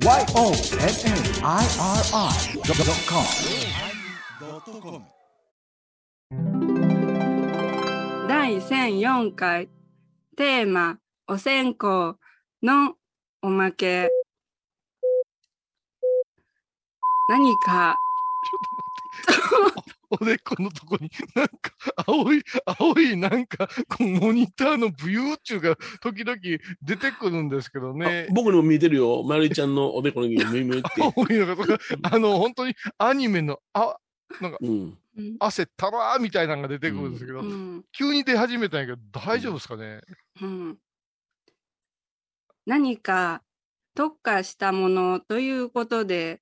YONNIRI.com 第1004回テーマお線香のおまけ。何か。おでこのとこに、なんか、青い、青い、なんか、こうモニターのブユーチューが時々出てくるんですけどね。僕にも見えてるよ。まるちゃんのおでこのに見えて。青いのがとか、あの、本当にアニメの、あ、なんか、うん。汗たらーみたいなのが出てくるんですけど、うん急に出始めたんやけど、大丈夫ですかね、うん何か特化したものということで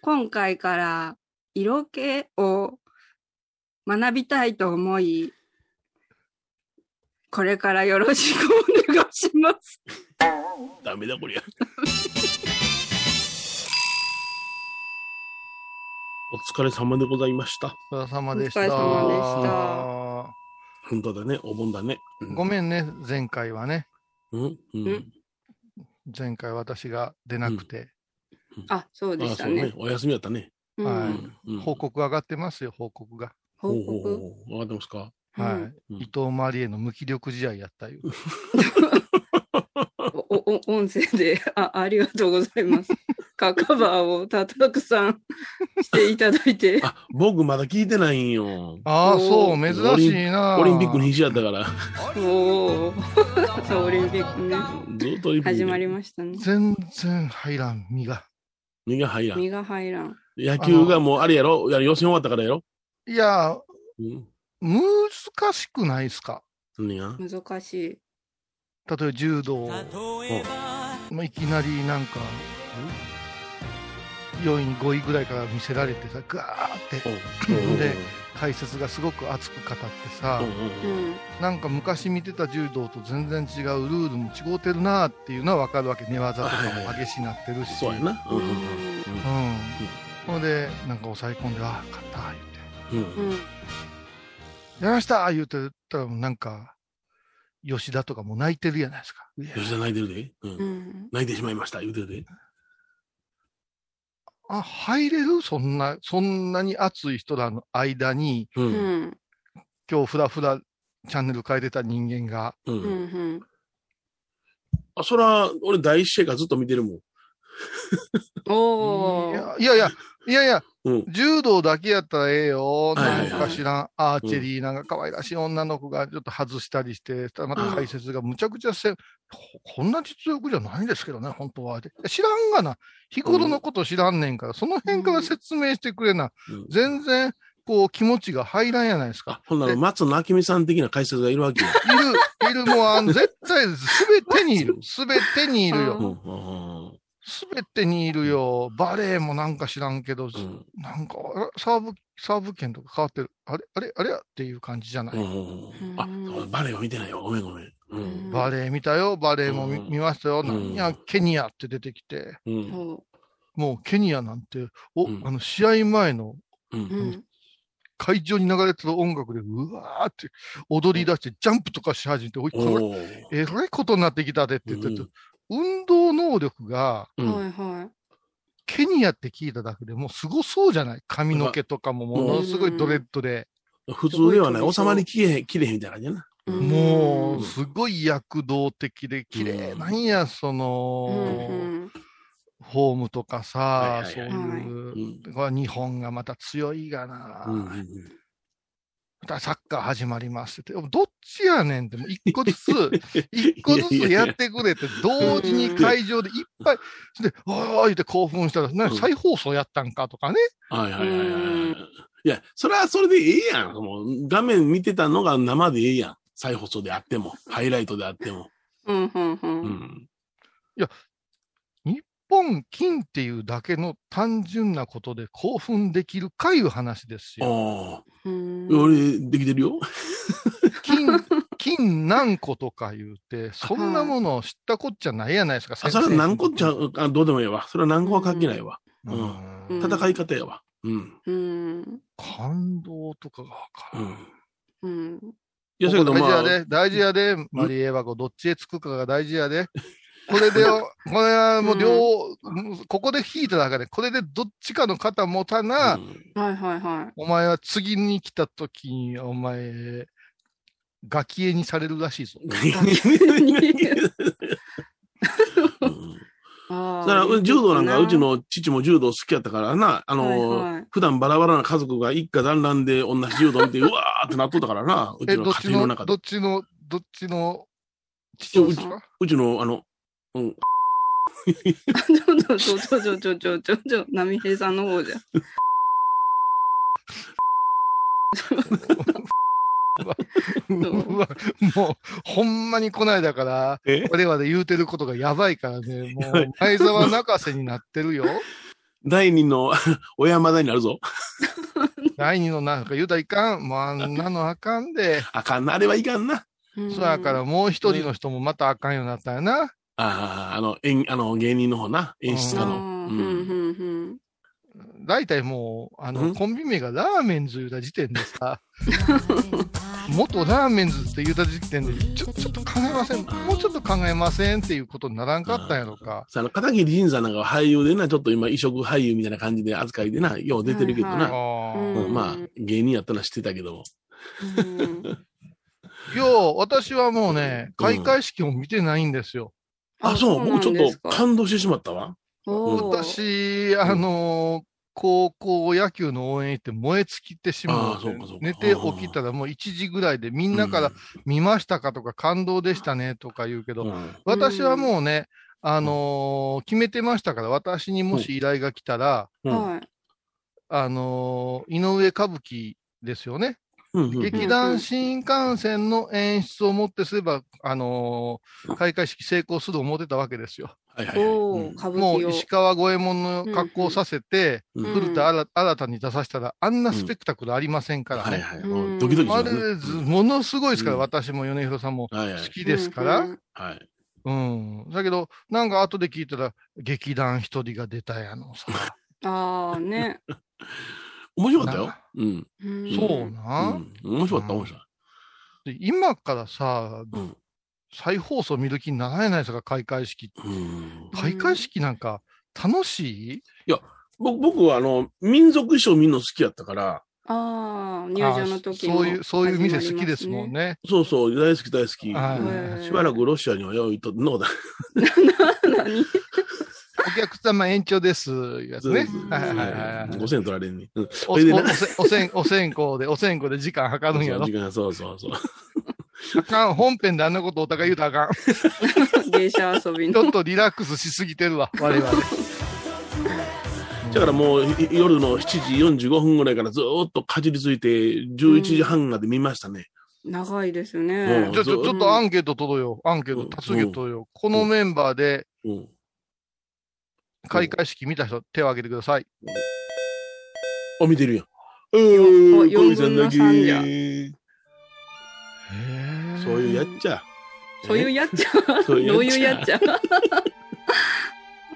今回から色気を学びたいと思いこれからよろしくお願いします。ダメだ、こりゃ。お疲れ様でございました。お疲れ様でした。お疲れ様でした本当だね、お盆だね。うんごめんね、前回はね。うん？ううんん。前回私が出なくて、あ、そうであそうしたね。ね。お休みだったね。うんはいうん報告上がってますよ、報告が。報ほうほう告。ほうわかってますか？はい。伊藤マリエの無気力試合やったいう。おおお音声であありがとうございます。カ カバーをたたくさんしていただいて。あ、僕まだ聞いてないんよ。ああ、おそう、ー珍しいな。オリンピックに必死やったから。おお。そうオリンピックね。ずっとオリンピック始まりましたね。全然入らん、身が。身が入らん。身が入らん。野球がもうあれやろ？いや予選終わったからやろ？いや、うん。難しくないですか？難しい。例えば柔道、まあ、いきなりなんか、4位、5位ぐらいから見せられてさ、ガーってうん で解説がすごく熱く語ってさ。なんか昔見てた柔道と全然違う、ルールも違うてるなっていうのは分かるわけ。寝技とかも激しになってるし。そうやな。うん。ほんで、なんか抑え込んで、ああ、勝った、言って。うん。やりました言うてたら、なんか、吉田とかも泣いてるやないですか。吉田泣いてるで。うんうん。泣いてしまいました。言うてるで。あ、入れる？そんな、そんなに熱い人らの間に、う。うんん。今日ふらふらチャンネル変えてた人間が、う。うんん。あ、そら、俺第一試合からずっと見てるもん。おお。いやいやいや、いやうん。柔道だけやったらええよ。はいはいはいなんか知らん、アーチェリーなんか可愛らしい女の子がちょっと外したりして、また解説がむちゃくちゃせ、ここんな実力じゃないんですけどね、本当は。で知らんがな。日頃のこと知らんねんから、その辺から説明してくれな。うん全然、こう、気持ちが入らんやないですか。あ、ほんなら、松野明美さん的な解説がいるわけよ。いる、いる、もう、あの、絶対です。すべてにいる。すべてにいるうんよ。うんすべてにいるよ。バレエもなんか知らんけど、うんなんか、サーブ、サーブ権とか変わってる。あれあれあれやっていう感じじゃない？うんうんあ、バレエは見てないよ。ごめんごめん。うん。バレエ見たよ。バレエも見,、うん見ましたよ。んなんや、ケニアって出てきて。うん。そもうケニアなんて、お、うんあの、試合前の。会場に流れてる音楽で、うわーって踊り出して、ジャンプとかし始めて、おい、これ、えらいことになってきたでって言ってて、うん運動能力が、うんはいはケニアって聞いただけでもうすごそうじゃない？髪の毛とかもものすごいドレッドで、普通ではない。収まりきれへん、きれへんみたいな感じやな。い。もう、んすごい躍動的で綺麗なんや、そうん。の、うん。フォームとかさ、そうはいはいはいいう、日本がまた強いがな。サッカー始まりますって。どっちやねんって、もう一個ずつ、一個ずつやってくれて、同時に会場でいっぱい、で、わー言って興奮したら、なうん再放送やったんかとかね。はいはいはいはいや、それはそれでええやん。もう画面見てたのが生でええやん。再放送であっても、ハイライトであっても。うん。うん。う。うんん。日本金っていうだけの単純なことで興奮できるかいう話ですよ。ああ、うん。俺、できてるよ？金、金何個とか言うて、そんなものを知ったこっちゃないやないですか。あ、それは何個っちゃう、あどうでもええわ。それは何個は関係ないわ。ううんん。戦い方やわ。うん。うん。感動とかがわかる。うん。うん。いや、そやけど、まあ、大事やで、大事やで、マリエはこうどっちへつくかが大事やで。これで、これはもう両、ここで引いただけで、これでどっちかの肩持たな、うん。はいはいはい。お前は次に来た時に、お前、ガキ絵にされるらしいぞ。だから、柔道なんか、うちの。の父も柔道好きやったからな、あの、はいはい。普段バラバラな家族が一家団らんで同じ柔道見て、うわーってなっとったからな、うえ、ちのどっちの、家庭の中で。どっ。ちの、どっちの、父ですか？うちの、あの、うん、ちょちょちょちょちょちょちょちょ、波平さんの方じゃ。うわもう、ほんまにこないだから、え？我々言うてることがやばいからね、もう、前澤泣かせになってるよ。第二の 小山田になるぞ。第二のなんか言うたらいかん。もうあんなのあかんで。あかんな、あれはいかんな。そうやからもう一人の人もまたあかんようになったよな。ああ、あの、演あの芸人の方な、演出。家の？うん大体もう、あの、うん？コンビ名がラーメンズ言うた時点でさ、元ラーメンズって言うた時点で、ちょ、ちょっと考えません。もうちょっと考えませんっていうことにならんかったんやろか。さあの、片桐仁さんなんかは俳優でな、ちょっと今、異色俳優みたいな感じで扱いでな、よう出てるけどな。まあ、芸人やったのは知ってたけども。うん よう、私はもうね、開会式も見てないんですよ。あ、そう、僕ちょっと感動してしまったわ。私、あのー高校野球の応援行って燃え尽きてしまう。寝て起きたらもう1時ぐらいでみんなから見ましたかとか感動でしたねとか言うけど、うん、うん私はもうね、あのー決めてましたから、私にもし依頼が来たら、うん。はい。あのー井上歌舞伎ですよね。うんうん劇団新幹線の演出をもってすれば、あのー開会式成功すると思ってたわけですよ。はいはいはいうん。もう石川五右衛門の格好をさせて、うんうん古田新新たに出させたら、あんなスペクタクルありませんからね。はいはい。うんドキドキしあ。れず、ものすごいですから、うん私も米広さんもはいはい。好きですから。うん。だけど、なんか後で聞いたら、劇団一人が出たやのさ。ああ、ね。面白かったよな。うん。うんそうな、うん。面白かった、面白い。で今からさ、うん再放送見る気にならないですか、開会式。うん。開会式なんか楽しい、僕僕は、あの、民族衣装見るの好きやったから、ああ、入場の時そういう、そういう店好きですもんね。ね。そうそう、大好き大好き。しばらくロシアにはよいと、のだ。何お客様延長です、いうやつね。はいはいはいはい。5000円取られんね。うん。おそれでなおおせおせん、お線香で、お線香で時間計るんやろ時。間そうそうそう。あかん、本編であんなことお互い言うたらあかん。芸者遊びの。ちょっとリラックスしすぎてるわ、我々。だからもうい夜の7時45分ぐらいからずーっとかじりついて、11時半まで見ましたね。長いですうねん。ちょ、ちょ、ちょっとアンケート取ろうよ。アンケーうんト、多数決取ろうよ。このメンバーでうん。開会式見た人、手を挙げてください。あ、見てるやん。おうーん、四小さんだけ。そういうやっちゃ。そういうやっちゃ。そういうどういうやっちゃ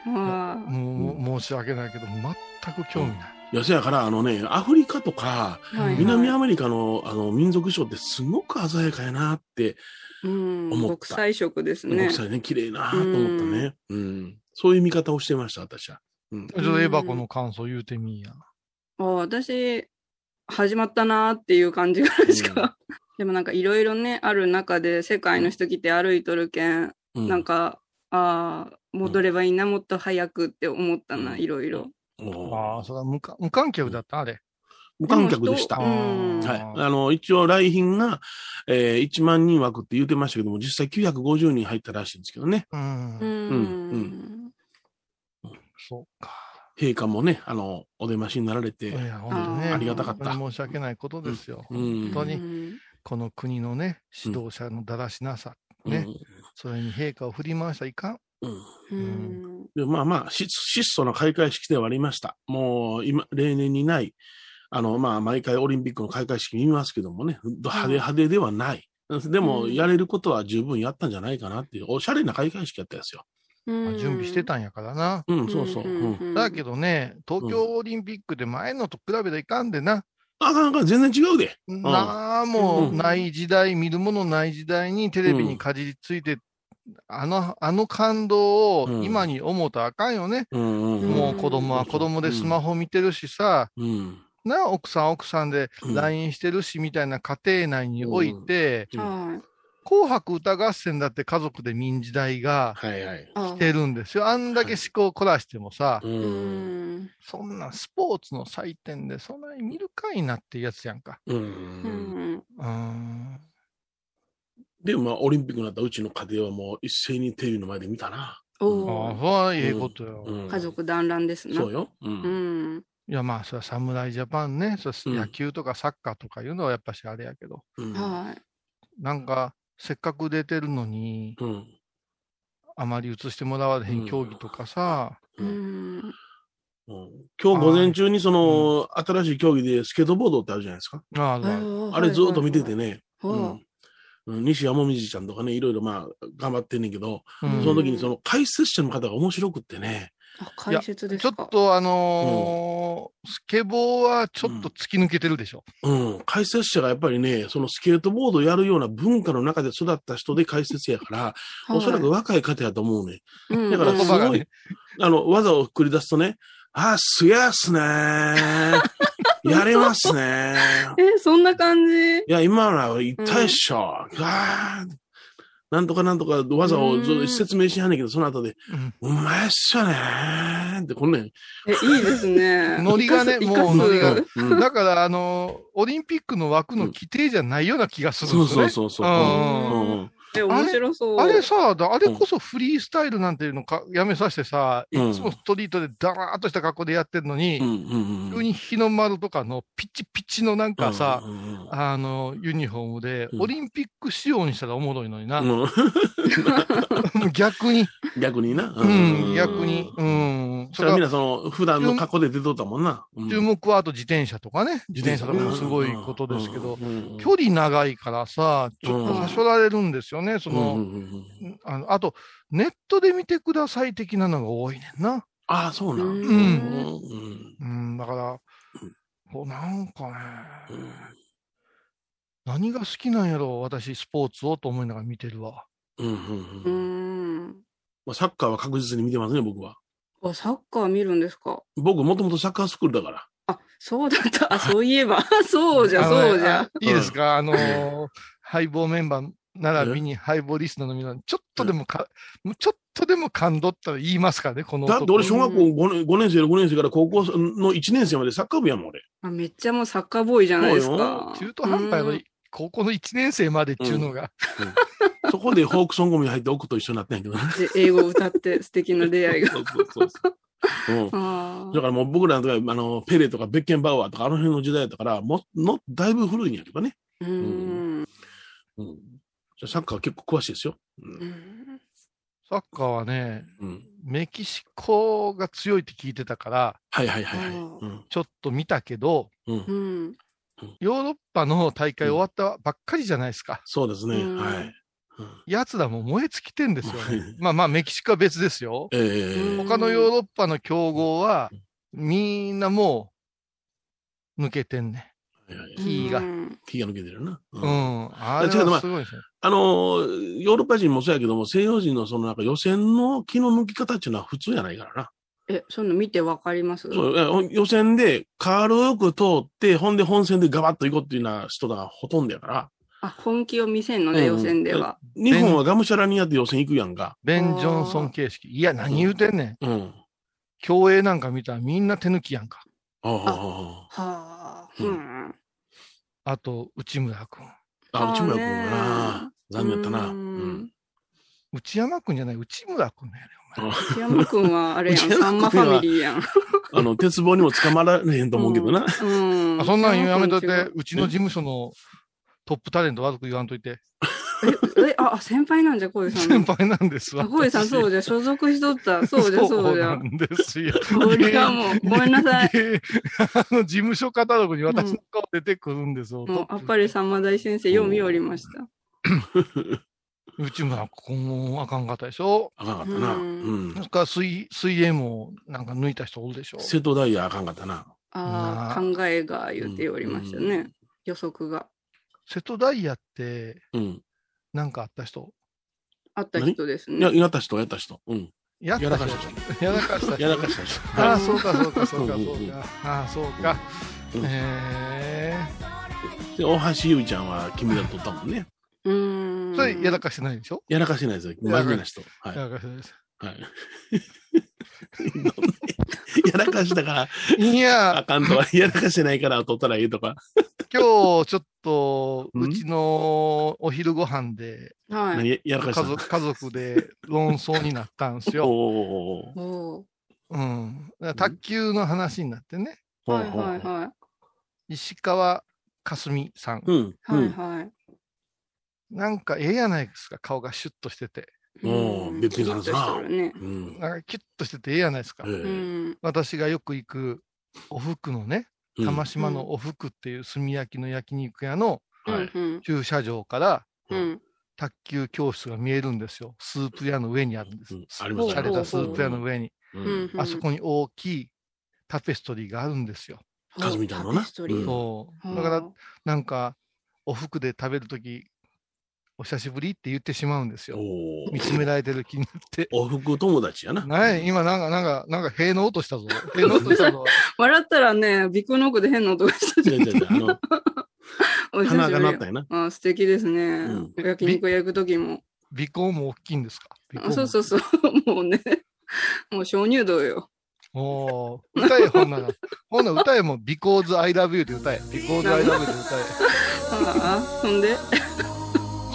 もう、申し訳ないけど、全く興味ない。いや、そやから、あのね、アフリカとか、南アメリカのあの民族衣装ってすごく鮮やかやなって、うん、思った国際色ですね国。際ね、綺麗なと思ったね。うん。そういう見方をしてました、私は。うん。ちょっとエバコの感想言うてみいや。あ私、始まったなーっていう感じぐらいしか。でもなんかいろいろね、ある中で世界の人来て歩いとるけん、うんなんか、ああ、戻ればいいな、もっと早くって思ったな、うんいろいろ。ああ、それは無観無観客だったあれ。無観客でした。はい。あの、一応来賓が、えー、1万人枠って言ってましたけども、実際950人入ったらしいんですけどね。うん。うん。うんそうか。陛下もね、あの、お出ましになられて、本当ね。ありがたかった申し訳ないことですよ。うん本当に、うんこの国のね、指導者のだらしなさ、ねそれに陛下を振り回したらいかん。まあまあ、質質素な開会式ではありました。もう、今、例年にない、あの、まあ、毎回オリンピックの開会式見ますけどもね、派手派手ではない。でも、うんやれることは十分やったんじゃないかなっていう、おしゃれな開会式やったですよ。まあ準備してたんやからな。うん、そうそう。うん。だけどね、東京オリンピックで前のと比べたらいかんでな。あかんあかん、全然違うで。なあ、もううんない時代、見るものない時代にテレビにかじりついて、あの、あの感動うんを今に思うとあかんよね。もう子供は子供でスマホ見てるしさ、うん。な、奥さん奥さんでうん LINE してるしみたいな家庭内において。紅白歌合戦だって家族で見ん時代がはいはい。あ来てるんですよ。あんだけ思考を凝らしてもさ、う。うんん。そんなスポーツの祭典でそんなに見るかいなってやつやんか。う。うんん。うーん。で、まあ、オリンピックになったうちの家庭はもう一斉にテレビの前で見たな。あおあ、それはええことよ。うん家族団らんですね。そうよ。う。うんん。いや、まあ、それは侍ジャパンね、そ野球とかサッカーとかいうのはやっぱしあれやけど、うん。はい。なんか、せっかく出てるのに、うん。あまり映してもらわれへん競技とかさ、ううん。ん。うん。今日午前中にその、新しい競技でスケートボードってあるじゃないですか。ああ、ある。あれずっと見ててね。う。ん。うん。西山みじちゃんとかね、いろいろまあ、頑張ってんねんけど、うん。その時にその解説者の方が面白くってね、あ、解説ですちょか。っとあのースケボーはちょっと突き抜けてるでしょ。うん、解説者がやっぱりね、そのスケートボードやるような文化の中で育った人で解説やから、おそらく若い方やと思うね。うん、だから言すごいあの、技を繰り出すとね、あ、すげえっすねー。やれますねー。え、そんな感じ？いや、今のは言ったでしょ。あーなんとかなんとか技をずっと説明しはんねんけど、その後で、うん。うまいっすよねーって、こんねえ、いいですね。ノリがねもうノリが。うん。だから、あのーオリンピックの枠の規定じゃないような気がするんそうですよね。そうそうそう。うんうんうんえ、面白そう。あれさ、だあれこそフリースタイルなんていうのかやめさせてさ、いうん。つもストリートでダラーっとした格好でやってるのに、うん急に日の丸とかのピッチピチのなんかさ、うんうんうんあの、ユニフォームで、うん。オリンピック仕様にしたらおもろいのにな。うん。逆に、逆にな。うん、逆に、うん。それはそれはみんなその、普段の格好で出とったもんな。うん注目はあと自転車とかね。自転車とかもすごいことですけど、うんうんうん距離長いからさ、ちょっとはしょられるんですよね。その、あの、あと、ネットで見てください的なのが多いねんな。ああ、そうなん。うんうんうんうん、だから、こうなんかね、うん何が好きなんやろ、私、スポーツをと思いながら見てるわ。うんうんううんん。まあサッカーは確実に見てますね、僕は。あ、サッカー見るんですか？僕、もともとサッカースクールだから。あ、そうだった。あ、そういえば。そうじゃ、そうじゃあ。いいですか、あのー、配棒メンバー並びに配棒リスナーの皆さん、ちょっとでもか、もうちょっとでも感動ったら言いますからね、この男だって俺、小学校 5, 年5年生、6年生から高校の1年生までサッカー部やもん、俺。あめっちゃもうサッカーボーイじゃないですか。中途半端やのうん高校の1年生までっていうのが、そこでフォークソングに入って奥と一緒になったんやけどね。で英語を歌って素敵な出会いが。そうそうそうそう。うんあだからもう僕らの時は、あの、ペレとかベッケンバウアーとかあの辺の時代だったから、もの、だいぶ古いんやけどね。ーうん。サッカー結構詳しいですよ。う。うんんサッカーはね、うん。メキシコが強いって聞いてたから、はいはいはいはい。ちょっと見たけど、うんう。ん。ヨーロッパの大会終わったばっかりじゃないですか。そうですね。うんはい。奴らもう燃え尽きてんですようねん。まあまあ、メキシコは別ですよ。ええうん他のヨーロッパの強豪は、みんなもう、抜けてんね。キーがうん気が抜けてるな。ううんん。あれはすごいですね。あの、ヨーロッパ人もそうやけども、西洋人のそのなんか予選の気の抜き方っていうのは普通やないからな。え、そういうの見てわかります？そう予選で軽く通って、ほんで本戦でガバッと行こうっていうような人がほとんどやから。あ、本気を見せんのね、うん予選では。日本はがむしゃらにやって予選行くやんか。ベン・ジョンソン形式。いや、何言うてんねん。うん。競泳なんか見たらみんな手抜きやんか。ああ。はあ。ううんん。あと、内村君。あ、内村君あーねはな。残念やったな。ううんん。内山君じゃない、内村君だよね、お前。内山くんはあれやん、さんまファミリーやん。あの、鉄棒にも捕まられへんと思うけどな。うん。あそんなんやめといてうちの事務所のトップタレント悪く言わんといて。え、え、あ、先輩なんじゃ、小井さんの。先輩なんですわ。あ、小井さん、そうじゃ、所属しとった。そうじゃ、そうじゃな。んですよ。これはもう、ごめんなさい。であの、事務所カタログに私の顔出てくるんですよ。もう、あっぱれさんま大先生、読みおりました。内村君、あかんかったでしょ。あかんかったな。ううんんなん。か水、水泳もなんか抜いた人おるでしょ。瀬戸大也あかんかったな。ああ、な考えが言っておりましたね。予測が。瀬戸大也って、うん。なんかあった人？あった人ですや、ね。やった人、やった人。うん。やったやらか人した人。やらかした人。やらかした人。ああ、はそうか、そうか、そうか、そうか。ああ、そうか。うんへい。で、大橋優ちゃんは金メダル取ったもんね。う。ん。それやらかしてないでしょ？やらかしてないですよ。真面目な人。はい。やらかしてないです。はい。やらかしたから、いやあ、かんとは、やらかしてないから取ったらいいとか。今日ちょっと、うちのお昼ご飯で、はい。何ややらかした家族、家族で論争になったんですよ。おうん。卓球の話になってね。ーはいはいはい。石川佳純さん。うん。うん。はいはい。なんかええやないですか、顔がシュッとしてて。うんべっぴんさんですなちょっとしてるね。うん。なんかキュッとしててええやないですか。ええうん。私がよく行くお福のね、うん玉島のお福っていう炭焼きの焼肉屋の。駐車場からうん。卓球教室が見えるんですよ。スープ屋の上にあるんです。うんあります洒落たスープ屋の上に。ううんん。あそこに大きいタペストリーがあるんですよ。かずみちゃんのなタペストリーうんそう。はあだから、なんか、お服で食べるとき、お久しぶりって言ってしまうんですよ。見つめられてる気になって。お服友達やな。ない今なんか、なんか、なんか、塀の音したぞ。塀の音したぞ。笑ったらね、ビッグノックで変な音がしたじゃん。違う違う違うあの、お久しぶり鼻が鳴ったよな。あ素敵ですね。ん焼肉焼くときも。尾行も大きいんですか？あもそうそうそう。もうね。もう鍾乳洞よ。おー歌え、ほんなら。ほんなら歌えも、because I love you で歌え。because I love you で歌ああ、そんで？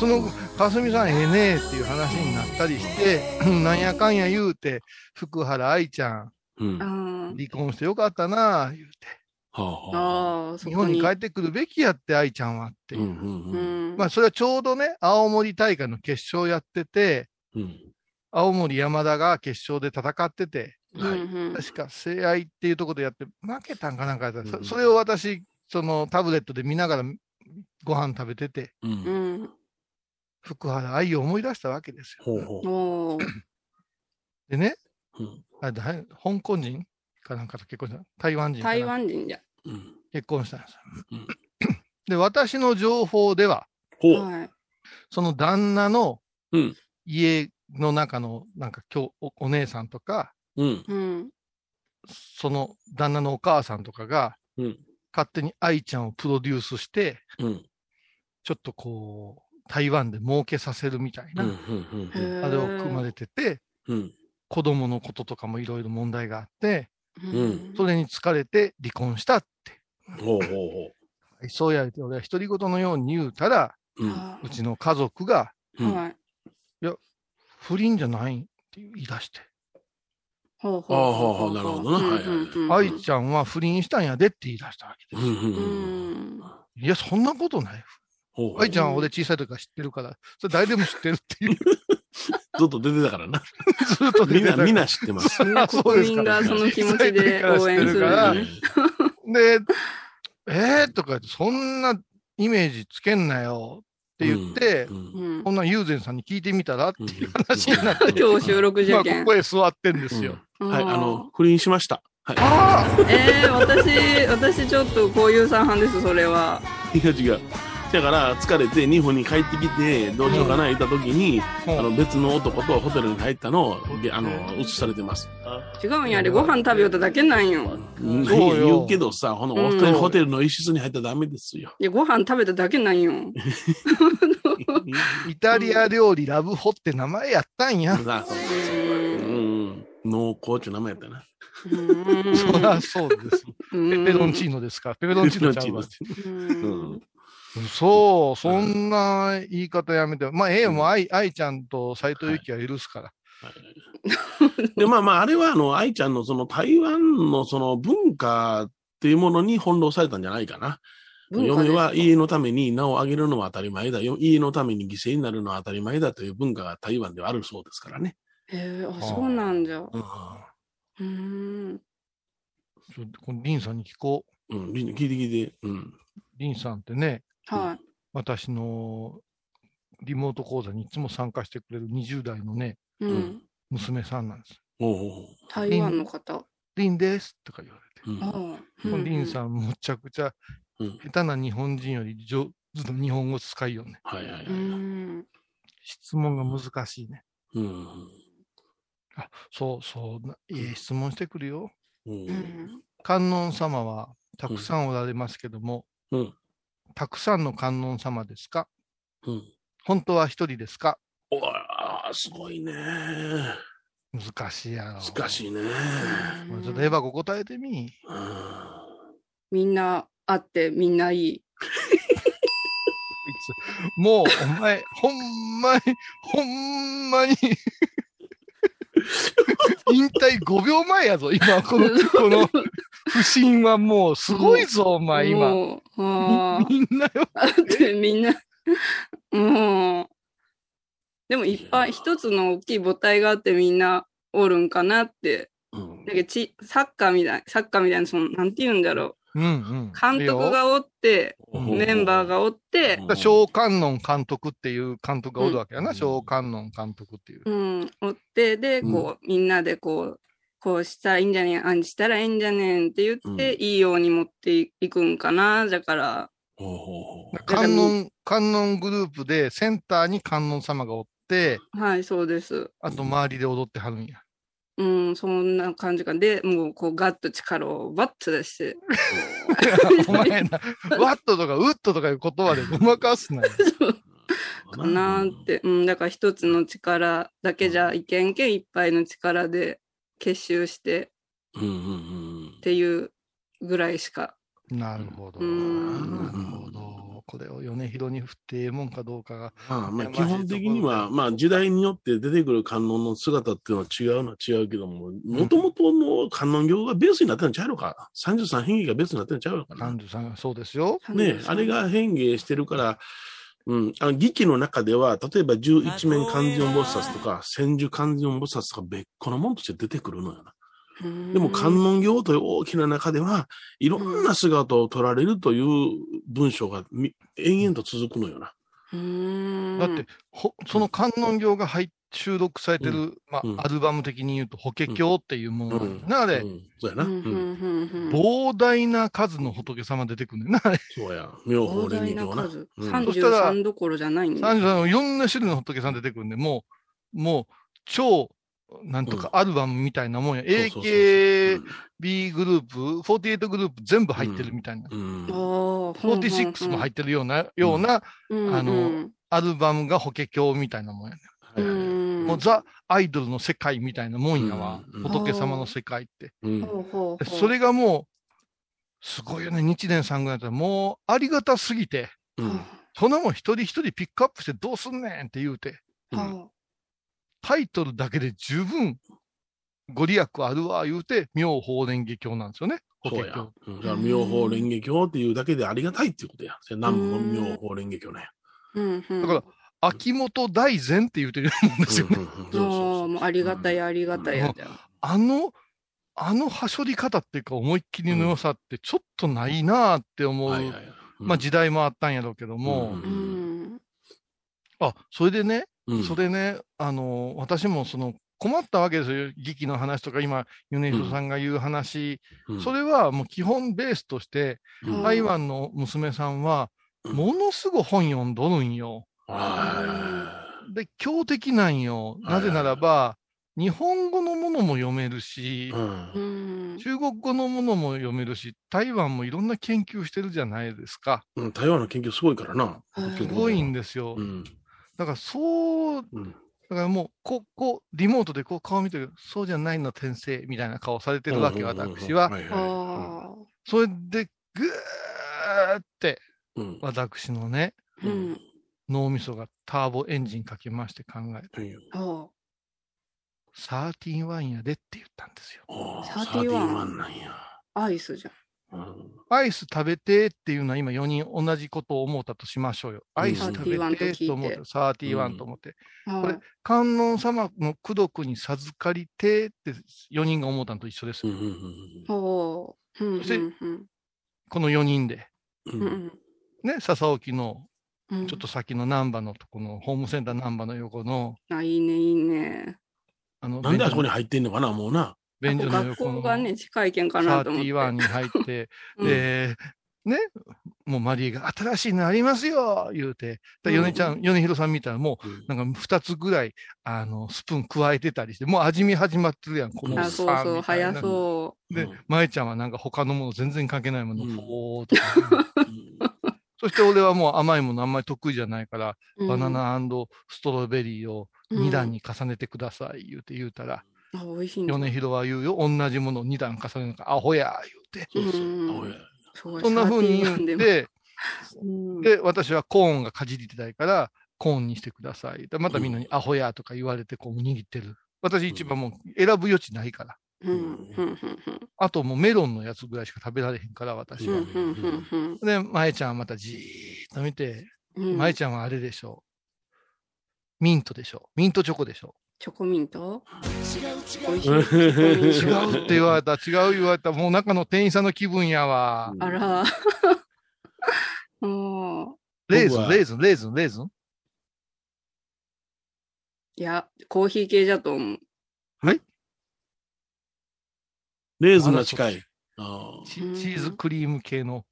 え。その、かすみさんええねーっていう話になったりして、なんやかんや言うて、福原愛ちゃん、うん。はあ離婚してよかったなあ言うて。ああ。はあ。ああ、そこに。日本に帰ってくるべきやって、愛ちゃんはっていうう。んうんううん。ん。まあ、それはちょうどね、青森大会の決勝やってて、うん。青森山田が決勝で戦ってて、うんうん確か、聖愛っていうところでやって、負けたんかなんかやった、うんそそれを私、そのタブレットで見ながらご飯食べてて、う。うんん。福原愛を思い出したわけですよ。ほうほう。おーでね、うんあ香港人かなんかと結婚した、台湾人台湾人じゃ。うん。結婚したんですよ。うん で、私の情報では。その旦那のうん家の中の、なんか今日おお姉さんとか、うん。うん。その旦那のお母さんとかが、うん。勝手に愛ちゃんをプロデュースして、うん。ちょっとこう、台湾で儲けさせるみたいな。あれを組まれてて、うん。子供のこととかもいろいろ問題があって、うんそれに疲れて離婚したって。ほうほうほそうやって俺は独り言のように言うたら、う。ちの家族がうんはい。不倫じゃないって言い出して、ほうほうああほうなるほどな愛ちゃんは不倫したんやでって言い出したわけです。いや、そんなことない。ほうほう愛ちゃんは俺小さい時から知ってるから、それ誰でも知ってるっていう。ずっと出てたからな。ずっと出みんな、てたみんな知ってます。あそうですか国民がその気持ちで応援するからのね。で、えーとか言って、そんなイメージつけんなよって言って、うんうんこんなん友禅さんに聞いてみたらっていう話になって、今日収録じまあ、ゃけん。ここへ座ってんですよ。はい、あの、不倫しました。はい。あえー、私、私ちょっとこういう三半です、それは。違う違う。だから、疲れて日本に帰ってきて、どうしようかな、言った時に、あ、あの、別の男とホテルに入ったのを、であの、映されてます。違うんやで、ご飯食べよっただけなんよ。言うけどさ、ほの、ホテルの一室に入ったらダメですよ。いや、ご飯食べただけなんよ。イタリア料理ラブホって名前やったんや。さあそううん。濃厚っていう名前やったな。うんそりゃそうです。ペペロンチーノですか？ペペロンチーノちゃうわ。うんそう、そんな言い方やめて。まあ、ええもう愛、愛ちゃんと斎藤由貴は許すから。で、まあまあ、あれは、あの、愛ちゃんのその台湾のその文化っていうものに翻弄されたんじゃないかな。嫁は家のために名を上げるのは当たり前だよ。家のために犠牲になるのは当たり前だという文化が台湾ではあるそうですからね。えー、あ、そうなんじゃ。うん。うん。ちょこのリンさんに聞こうん、聞いて聞いて。うん。う。リンさんってね、は私のリモート講座にいつも参加してくれる20代のね、い。うん。娘さんなんです。台湾の方。リンですとか言われて。うんリンん。さん、むちゃくちゃうん下手な日本人より上手な日本語使いよね。はいはいはい。うん。質問が難しいね。うん。あ、そうそう。ないい質問してくるよ。観音様はたくさんおられますけども、うん。たくさんの観音様ですか？うん。本当は一人ですか？おすごいね。難しいやろ。難しいね。ちょっとエヴァ子答えてみ。うんみんなあってみんないい。もう、お前、ほんまに、ほんまに、引退5秒前やぞ、今、この、この、不審はもう、すごいぞ、お前、今。みんなよ。あってみんな、もう。でもいっぱい一つの大きい母体があってみんなおるんかなって。うんだけどちサッカーみたい、サッカーみたいな、その、なんて言うんだろ。う。監督がおって、うん。メンバーがおって、小観音監督っていう監督がおるわけやな、うん。小観音監督っていう。うん、おって、で、こう、みんなでこう、こうしたらいいんじゃねん、あんしたらいいんじゃねんって言って、うん。いいように持っていくんかな。だから、観音、観音グループでセンターに観音様がおって、はい、そうです。あと周りで踊ってはるんや。うん、そんな感じか。で、もう、こう、ガッと力をバッと出して、お前な、ワットとかウッドとかいう言葉でごまかすなよ。かなーって。うん、だから一つの力だけじゃいけんけん、いっぱいの力で結集してうんうんうんっていうぐらいしか。なるほど。うんなるほど。これを米広に振ってええもんかどうかが。まあ、まあ、基本的には、まあ、時代によって出てくる観音の姿っていうのは違うのは違うけども、もともとの観音行がベースになってるんちゃうのか ?33 変化がベースになってるんちゃうのかな？33がそうですよ。ねあれが変化してるから、うん、あの、儀器の中では、例えば十一面観世音菩薩とか、千手観世音菩薩とか別個のものとして出てくるのよな。でも観音行という大きな中では、いろんな姿を取られるという文章がみ延々と続くのよな。音だって、ほその観音行が入っ収録されてる、うんまあ、うんアルバム的に言うと、法華経っていうものなんだよな、あれ、うん、そうやな。うん。膨大な数の仏様出てくるんだよな、あれ。そうや。妙法膨大な蓮華経な。数。うんそしたら33どころじゃないんだ。33いろんな種類の仏さん出てくるんで、もう、もう、超、なんとかアルバムみたいなもんや。AKB グループ、48グループ全部入ってるみたいな。うん。うん46も入ってるような、ようなうん。あのアルバムが法華経みたいなもんや。ね。もうザ・アイドルの世界みたいなもんやわ。うん。仏様の世界って。それがもう、すごいよね。日蓮さんぐらいだったら、もうありがたすぎて、うん。そんなもん一人一人ピックアップしてどうすんねんって言うて、はタイトルだけで十分ご利益あるわ言うて、妙法蓮華経なんですよね。そうや経。。うんだから妙法蓮華経っていうだけでありがたいっていうことや。それ南無の妙法蓮華経ね。うんうんだから、秋元大善って言うてるもんですよね。あそうそうあもうありがたい、ありがたいやじゃん。あの、あのはしょり方っていうか思いっきりの良さってちょっとないなって思う。はいはいはいまあ時代もあったんやろうけども、うんうん。あ、それでね、うんそれね、あの、私もその困ったわけですよ。劇器の話とか今、米広さんが言う話、うんそれはもう基本ベースとして、うん台湾の娘さんは、うんものすごい本読んどるんよ。はで、強敵なんよ。ないぜならば、日本語のものも読めるしい、うんうん。中国語のものも読めるし、台湾もいろんな研究してるじゃないですか。うん台湾の研究すごいからな。はいすごいんですよ。うんだからそう、うんだからもう、ここ、リモートでこう顔見てる、そうじゃないの転生みたいな顔されてるわけ、私は。それで、ぐーって、うん私のね、うん。脳みそがターボエンジンかけまして考えて、うんあサーティワンやでって言ったんですよ。ああ、サーティワンなんや。あ。アイスじゃん。うんアイス食べてっていうのは今4人同じことを思ったとしましょうよ。アイス食べてと思って、サーティワンと思って。これはい、観音様の功徳に授かりてって4人が思ったのと一緒ですそしてうんこの4人で。ね、笹沖のうん。ちょっと先の難波のとこの、ホームセンター難波の横の、あ、いいね、いいね。あの、なんであそこに便入ってんのかな、もうな。所便所の学横の校がね、近いけんかサなと思って。ーティワンに入って、うん。で、ね、もうマリエが新しいのありますよ言うて、だ米ちゃん、米広さん見たらもう、うん。なんか二つぐらい、あの、スプーン加えてたりして、もう味見始まってるやん、このあ、そうそう、早う。そう。でうん、舞ちゃんはなんか他のもの全然関係ないものを、うん。ほーっとそして俺はもう甘いものあんまり得意じゃないから、うん。バナナストロベリーをうん2段に重ねてください、言うて言うたら、あ、美味しい。米広は言うよ、同じものを2段重ねるのか、アホや、言うて。そうそううんな風に言31でもって、うんで、私はコーンがかじりたいから、コーンにしてください。でまたみんなにアホやとか言われて、こう握ってる。私一番もう選ぶ余地ないから。あともうメロンのやつぐらいしか食べられへんから、私うん、は。で、舞ちゃんはまたじーっと見て、うん。舞ちゃんはあれでしょう。ミントでしょう。ミントチョコでしょチョコミント？美味しい。うんチョコミンう。ト違うって言われた、違う言われた。もう中の店員さんの気分やわ。あら。もレーズン、レーズン、レーズン、レーズン？う、いや、コーヒー系じゃと思う。レーズンが近い。チチーズクリーム系の。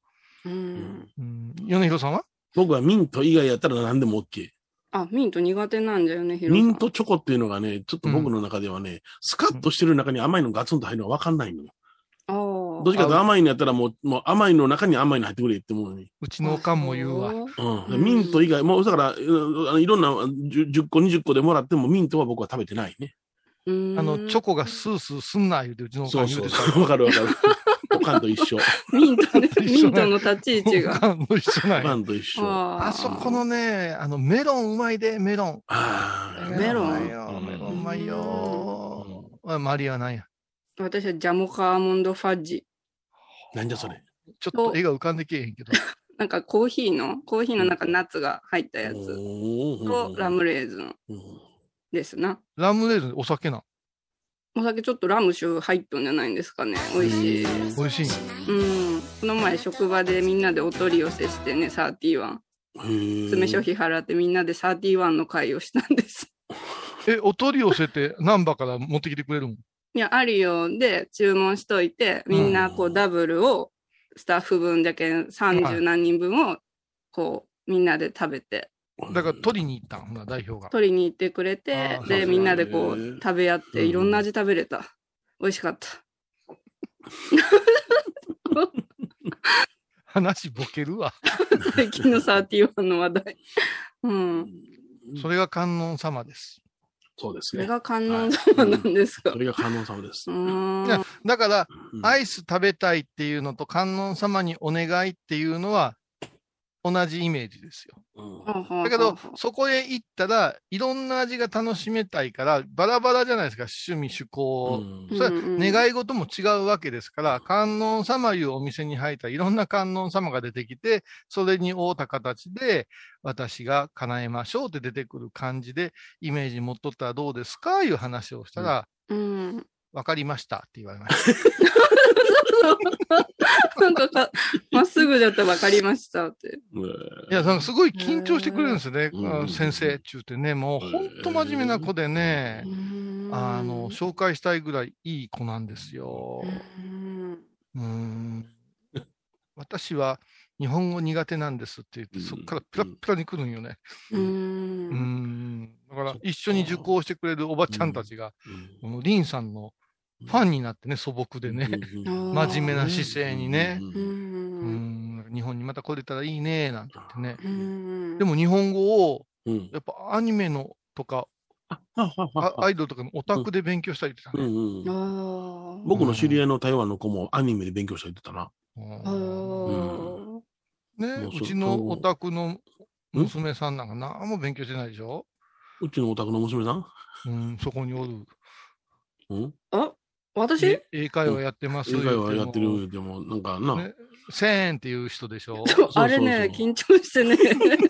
うん。うん。米広さんは？僕はミント以外やったら何でも OK。あ、ミント苦手なんだよね、ヒロ。ミントチョコっていうのがね、ちょっと僕の中ではね、スカッとしてる中に甘いのガツンと入るのが分かんないのよ。ああ。どっちかと甘いのやったらもう、もう甘いの中に甘いの入ってくれって思うのに。うちのおかんも言うわ。そううん。ミント以外、もうだから、いろんな 10, 10個、20個でもらってもミントは僕は食べてないね。うーんあの、チョコがスースーすんな言うて、うちのおかそうん言てたそううそう。わかるわかる。おかんと一緒。ミントね、一緒ミントの立ち位置おが。かんも一緒なんおかやんと一緒。ああそこのね、あの、メロンうまいで、メロン。ああ、メロンうまいよメロンうまいよ。あマリアは何や。私はジャモカアーモンドファッジ。なんじゃそれ。ちょっと絵が浮かんでけえへんけど。なんかコーヒーの、コーヒーの中ナッツが入ったやつとラムレーズンうんですな。ラムレーズンお酒なん。お酒ちょっとラム酒入っとんじゃないんですかね。美味しい。美味しいうん。この前職場でみんなでお取り寄せしてね、31。へー詰め所費払ってみんなで31の会をしたんです。え、お取り寄せて難波から持ってきてくれるん？いや、あるよで注文しといて、みんなこううんダブルを、スタッフ分じゃけん30何人分を、こう、みんなで食べて、だから取りに行ったん、ほな、代表が。取りに行ってくれてで、みんなでこう食べ合って、うんいろんな味食べれた。美味しかった。話ボケるわ。最近の31の話題。うん。それが観音様です。そうですね。それが観音様なんですかそ。れが観音様ですだから、うんアイス食べたいっていうのと観音様にお願いっていうのは同じイメージですよ。うん。だけど、そこへ行ったら、いろんな味が楽しめたいから、バラバラじゃないですか、趣味、趣向。うん。それ願い事も違うわけですから、観音様いうお店に入ったらいろんな観音様が出てきて、それに応った形で、私が叶えましょうって出てくる感じで、イメージ持っとったらどうですか？いう話をしたら、うん。わかりましたって言われました。なんかか、まっすぐだったら分かりましたって。いや、なんかすごい緊張してくれるんですよね、先生って言ってね、もう本当真面目な子でね、あの、紹介したいぐらいいい子なんですよ。うんうーん。私は日本語苦手なんですって言って、うんそこからプラップラに来るんよね。う。うんん。だから一緒に受講してくれるおばちゃんたちが、このリンさんのファンになってね、素朴でね、真真面目な姿勢にね、日本にまた来れたらいいね、なんて言ってね。うんでも日本語を、うん。やっぱアニメのとか、あはははあ。アイドルとかのオタクで勉強したりってたね。僕の知り合いの台湾の子もアニメで勉強した言ってたな。ね、もうちのオタクの娘さんなんか何も勉強してないでしょ？うちのお宅の娘さん？うん、そこにおる。うん？あ、私？え英会話やってます。英会話やって言るでも、なんかな。ね、1000円っていう人でしょ？そうそうあれね、緊張してね、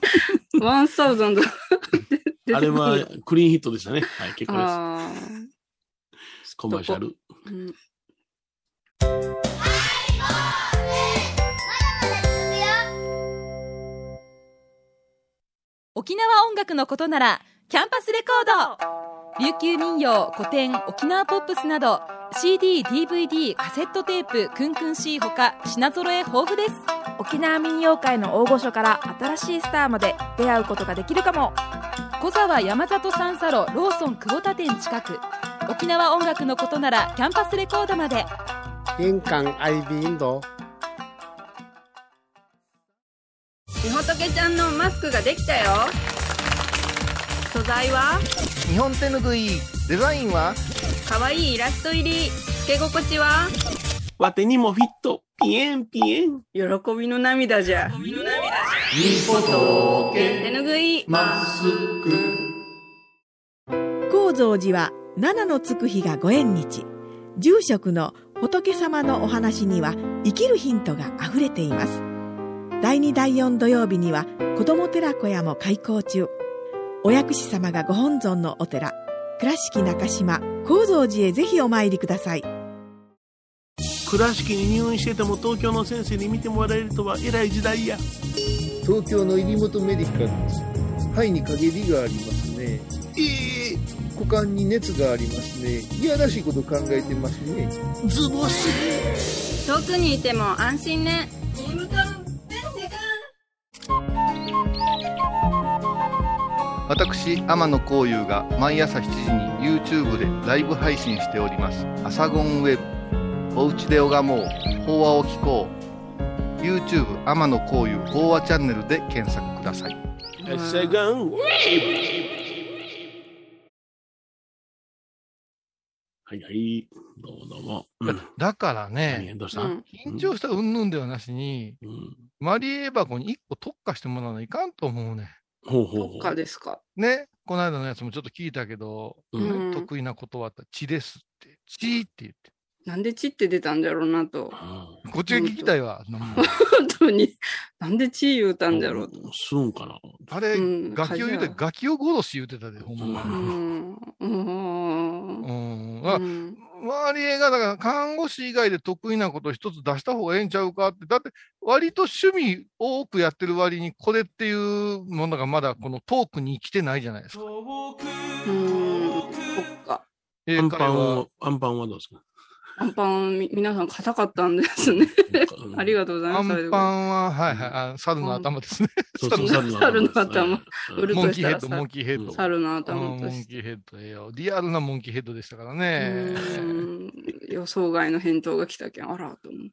ワンサウザンド あれはクリーンヒットでしたね。はい、結構です。あコマーシャル。ーうん沖縄音楽のことならキャンパスレコード琉球民謡古典沖縄ポップスなど CD、DVD、カセットテープクンクン C ほか品揃え豊富です。沖縄民謡界の大御所から新しいスターまで出会うことができるかも。小沢山里三佐路ローソン久保田店近く。沖縄音楽のことならキャンパスレコードまで。玄関アイビーンド。みほとけちゃんのマスクができたよ。素材は？日本手ぬぐい。デザインは？かわいいイラスト入りつけ心地は？わてにもフィット。ピエンピエン。喜びの涙じゃ。みほと手ぬぐいマスク。高蔵寺は七のつく日がご縁日。住職の仏様のお話には生きるヒントがあふれています。第2第4土曜日には子ども寺小屋も開校中。お薬師様がご本尊のお寺倉敷中島・高蔵寺へぜひお参りください。倉敷に入院してても東京の先生に見てもらえるとは偉い時代や。東京の入本メディカルです。肺に陰りがありますね。ええ股間に熱がありますね。いやらしいこと考えてますね。ズボス。遠くにいても安心ね私天野幸雄が毎朝7時に YouTube でライブ配信しております「アサゴンウェブ」「おうちで拝もう。法話を聞こう」YouTube 天野幸雄法話チャンネルで検索ください。セガンウェイはいはい。どうもどうも。うん。だからね何どうした、うん。緊張した云々ではなしにうん。マリエ箱に1個特化してもらわないかんと思うねほうほうほう。どっかですか？ねこの間のやつもちょっと聞いたけど、うん。ね得意な言葉って「血です」って「血」って言ってなんで血って出たんだろうなと。うん。こっちが聞きたいわ。本当に。なんで血言うたんだろうと。するんかな。あれ、うんガキを言うて、ガキを殺し言うてたで、ほんまうに。んうん。う。ん。あうん。周りが、だから、看護師以外で得意なこと一つ出した方がええんちゃうかって。だって、割と趣味多くやってる割に、これっていうものがまだこのトークに来てないじゃないですか。うん。そっか。英アンパン会話を、アンパンはどうですか？アンパンみ皆さん硬かったんですね。ありががとうございアます。ンパンは、はいはい。あ、猿の頭ですね。猿の頭うん。うるモンキーヘッド、モンキーヘッド。猿のうん。頭モンとして。キーヘッドええよ。リアルなモンキーヘッドでしたからね。うん。予想外の返答が来たけんあらと思う。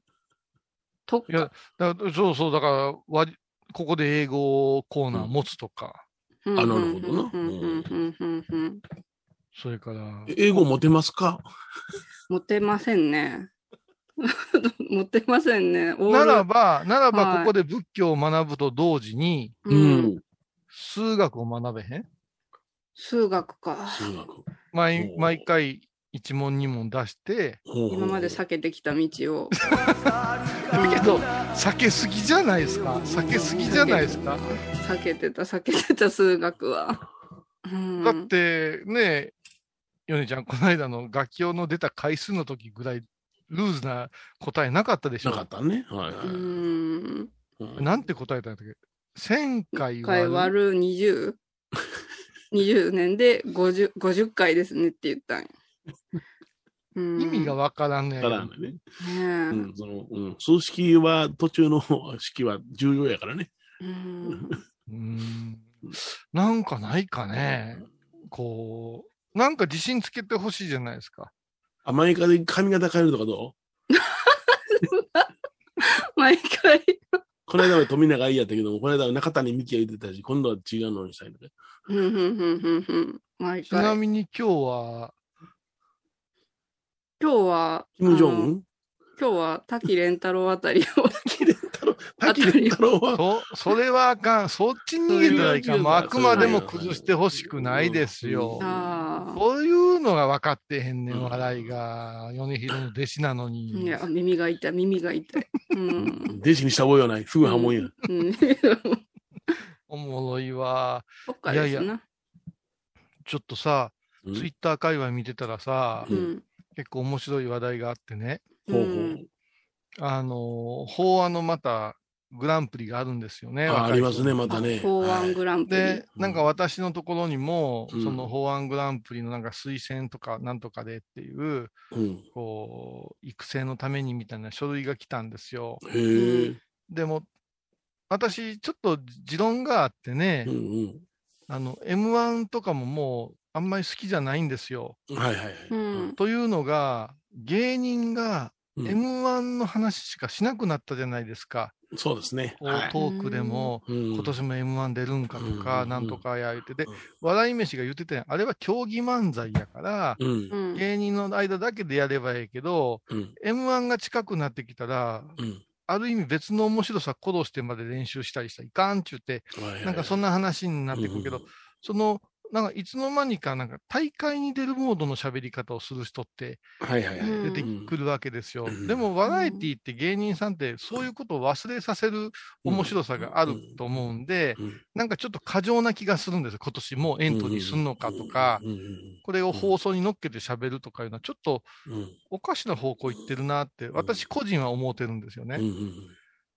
特いや化だからそうそう、だから、わりここで英語コーナー持つとか、あなるほどな。それから、英語持てますか？持てませんね。持てませんね。ならば、ならばはい。ここで仏教を学ぶと同時に、ううん。ん。数学を学べへん？数学か。数学。毎毎回一問二問出して、今まで避けてきた道を。だ けど、避けすぎじゃないですか？避けすぎじゃないですか？避けてた避けてた数学は、うん、だって、ね、ヨネちゃん、この間の楽器用の出た回数の時ぐらい、ルーズな答えなかったでしょ？なか。ったね。はいはうい。んうんなんて答えたんだっけ ?1000 回1回割る。割る 20? 20 年で 50, 50回ですねって言ったんや。うん意味がわからんねだからね。ねえうん、その、うん、数式は途中の式は重要やからね。うんうーんなんかないかね。こう、なんか自信つけてほしいじゃないですか。アマリカで髪型変えるとかど 毎回。うこの間は富永愛やったけども、この間は中谷美紀が言ってたし、今度は違うのにしたいので。うんうんうんうんうん毎ちな回。みに今日は、今日は、キム・ジョン今日は滝蓮太郎あたりを。滝蓮太郎、は、そ、それはあかん。そっち逃げたらいかん。もうあくまでも崩してほしくないですよ。そういうのが分かってへんねん、笑いが。米広の弟子なのいに。や、耳が痛い、耳が痛い。うん。弟子にした覚えはない。すぐ破門や。うん。おもろいわ。そっかですな。ちょっとさ、うんツイッター界隈見てたらさ、うん。結構面白い話題があってね。ほうほう。うんあの、法案のまたグランプリがあるんですよね。あありますね、人またね。法案グランプリ。で、なんか私のところにも、うんその法案グランプリのなんか推薦とかなんとかでっていう、うん。こう、育成のためにみたいな書類が来たんですよ。へえ。でも、私、ちょっと持論があってね、うんうん。あの、M1 とかももう、あんまり好きじゃないんですよ。はいはいはい。うん。というのが、芸人がうん M1 の話しかしなくなったじゃないですか。そうですね。トークでも、今今年も M1 出るんかとうか、んなんとかや言っててうん、笑い飯が言ってたやんあれは競技漫才やから。芸人の間だけでやればええけど、うん。M1 が近くなってきたら、うん。ある意味別の面白さ殺してまで練習したりしたらいかんっちゅうて、なんかそんなな話になってくるけど、その、なんかいつの間にか、なんか大会に出るモードの喋り方をする人って出てくるわけですよ。うん。でも、バラエティって芸人さんってそういうことを忘れさせる面白さがあると思うんで、うん。なんかちょっと過剰な気がするんですよ。今年もエントリーするのかとか、これを放送に乗っけて喋るとかいうのは、ちょっとおかしな方向行ってるなって、私個人は思ってるんですよね。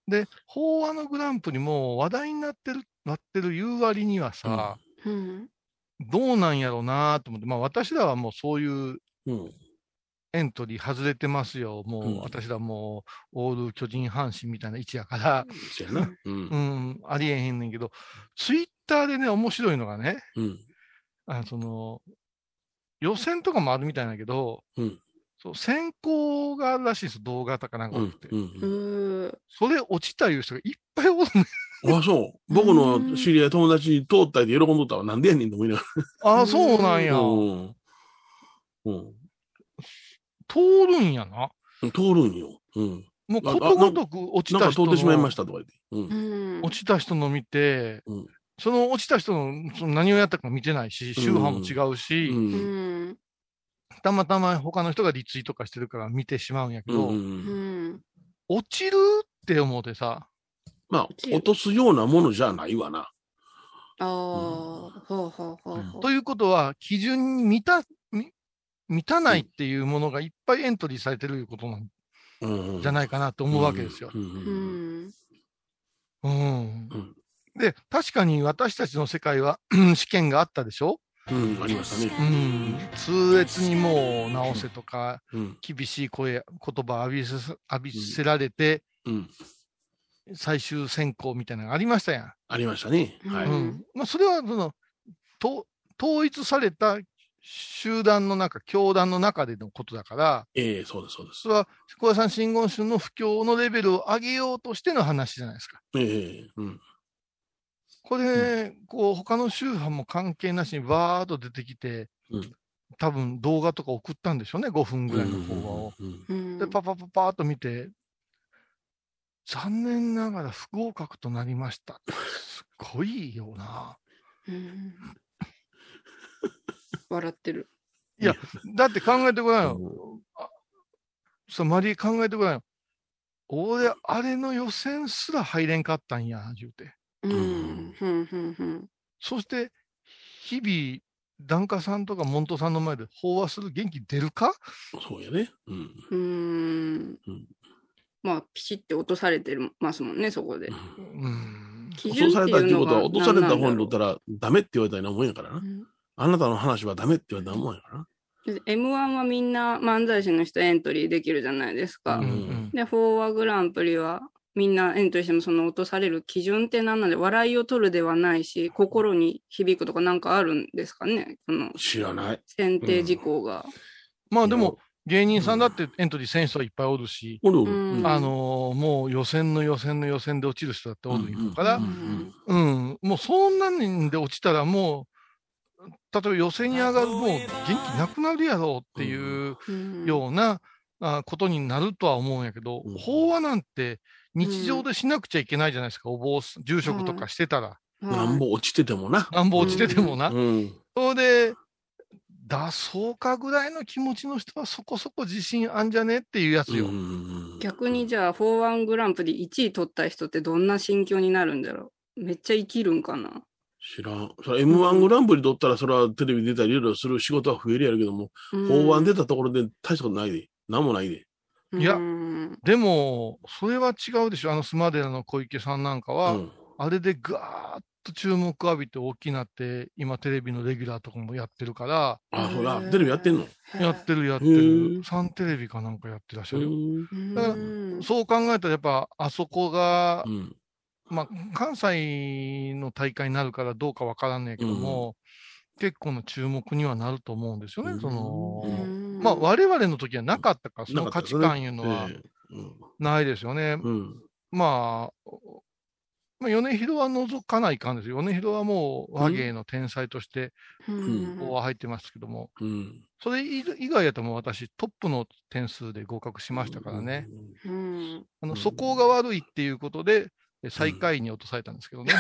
で、法話のグランプリも話題になってる、なってる言う割にはさ、うん。どうなんやろうなと思って、まあ私らはもうそういううん。エントリー外れてますよ。もう、うん。私らもう、オール巨人阪神みたいな位置やから、そうやな。うん。うん、ありえへんねんけど、ツイッターでね、面白いのがね、うん。あその、予選とかもあるみたいだけど、うん。そう選考があるらしいです、動画とかなんかう多くて。ん。うん。うー。それ落ちたいう人がいっぱいおるねん。あ、そう。僕の知り合い友達通ったりで喜んどったわ。なんでやねんと思いながああ、そうなんやら。。うん。うん。通るんやな。通るんよ。うん。もうあことごとく落ちなんた人か通ってしまいまのしたとか言って。うん。うん。落ちた人の見て、うんその落ちた人のその何をやったか見てないし、宗派も違うし、う。うんん。たまたま他の人がリツイートとかしてるから見てしまうんやけど、うんう。うんん。落ちるって思ってさ、まあ、落とすようなものじゃないわな。ああ、ほうほうほうほう。ということは、基準に満た、み満たないっていうものがいっぱいエントリーされてるいうことなんじゃないかなと思うわけですよ。うんううんん。うんんで、確かに私たちの世界は 試験があったでしょ？うん。ありましたうね。ん。痛烈にもう直せとか、うん。厳しい声、言葉浴びせ、浴びせられて、うん。最終選考みたいなのがありましたやん。ありましたね。はい。うんうん。まあ、それは、その、と統一された集団の中、教団の中でのことだから、ええ、そうです、そうですそ。れは、小屋さん真言宗の布教のレベルを上げようとしての話じゃないですか。ええ、うん。これ、こう、他の宗派も関係なしにバーっと出てきて、うん多分動画とか送ったんでしょうね、5分ぐらいの動画を。うん。うん。で、パパパパーっと見て、残念ながら不合格となりました。すごいよな。うん。笑ってる。だって考えてごらんよ。さ、マリー考えてごらんよ。俺、あれの予選すら入れんかったんや、言うて。うん。ふんふんふん。そして、日々、檀家さんとか門徒さんの前で法話する元気出るか？そうやね。うんうん。まあ、ピシって落とされてますもんね、そこで。うん。基落とされたっていうことは、落とされた方にととったら、ダメって言われたようなもんやからな。あなたの話はダメって言われたもんやからな。M1 はみんな漫才師の人エントリーできるじゃないですか。うんうんで、フォーワグランプリはみんなエントリーしてもその落とされる基準って何なんで、笑いを取るではないし、心に響くとかなんかあるんですかねその知らない。選定事項が。まあでも、芸人さんだってエントリー選手はいっぱいおるし、おるおる。うん。あのーもう予選の予選の予選で落ちる人だっておるから、ううんうん、もうそんなにで落ちたらもう、例えば予選に上がるもう元気なくなるやろうっていううん。ような、あことになるとは思うんやけど、うん。法話なんて日常でしなくちゃいけないじゃないですか、お坊住職とかしてたら。なんぼ落ちててもな。なんぼ落ちててもな。うん。それで、出そうかぐらいの気持ちの人はそこそこ自信あんじゃねっていうやつよ。うん逆にじゃあ、フォーワングランプリ1位取った人ってどんな心境になるんだろうめっちゃ生きるんかな知らん。それ M1 グランプリ取ったら、それはテレビ出たりいろいろする仕事は増えるやるけども、法案出たところで大したことないで。なんもないで。いやうんでも、それは違うでしょ。あのスマデラの小池さんなんかは、うん。あれでガーッと注目浴びて大きなって、今テレビのレギュラーとかもやってるから、あ、そら、テレビやってんの？やってるやってへるー。サンテレビかなんかやってらっしゃうるよ。ん。だからうんそう考えたらやっぱあそこがうん。まあ、関西の大会になるからどうかわからんねえけども、結構の注目にはなると思うんですよね。その、うんまあ、我々の時はなかったから、その価値観いうのはないですよね。うん。まあ、まあ、米広は除かないかんですよ。米広はもう和芸の天才として、うんこうは入ってますけども、うん。それ以以外やともう私、トップの点数で合格しましたからね。うんあの、うん素行が悪いっていうことで、え最下位に落とされたんですけどね。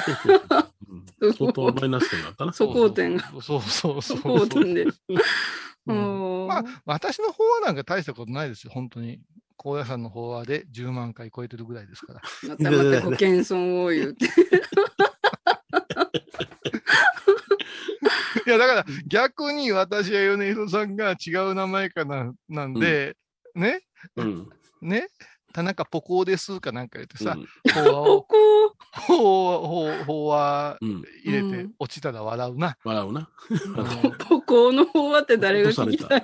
うん 相当マイナス点だったな。そこ点が。そうそうそうそこ点で。うん うんまあ、私の方はなんか大したことないですよ、本当に。高野山の方はで10万回超えてるぐらいですから。またまたご謙遜を言うて。いや、だから逆に私や米広さんが違う名前かな、なんで、ね、うん。ね、田中ポコーですかなんか言ってさ、うん法話を、ここ、法話、法話うん。入れてうん落ちたら笑うな。笑うな。ここの方はって誰が聞きたい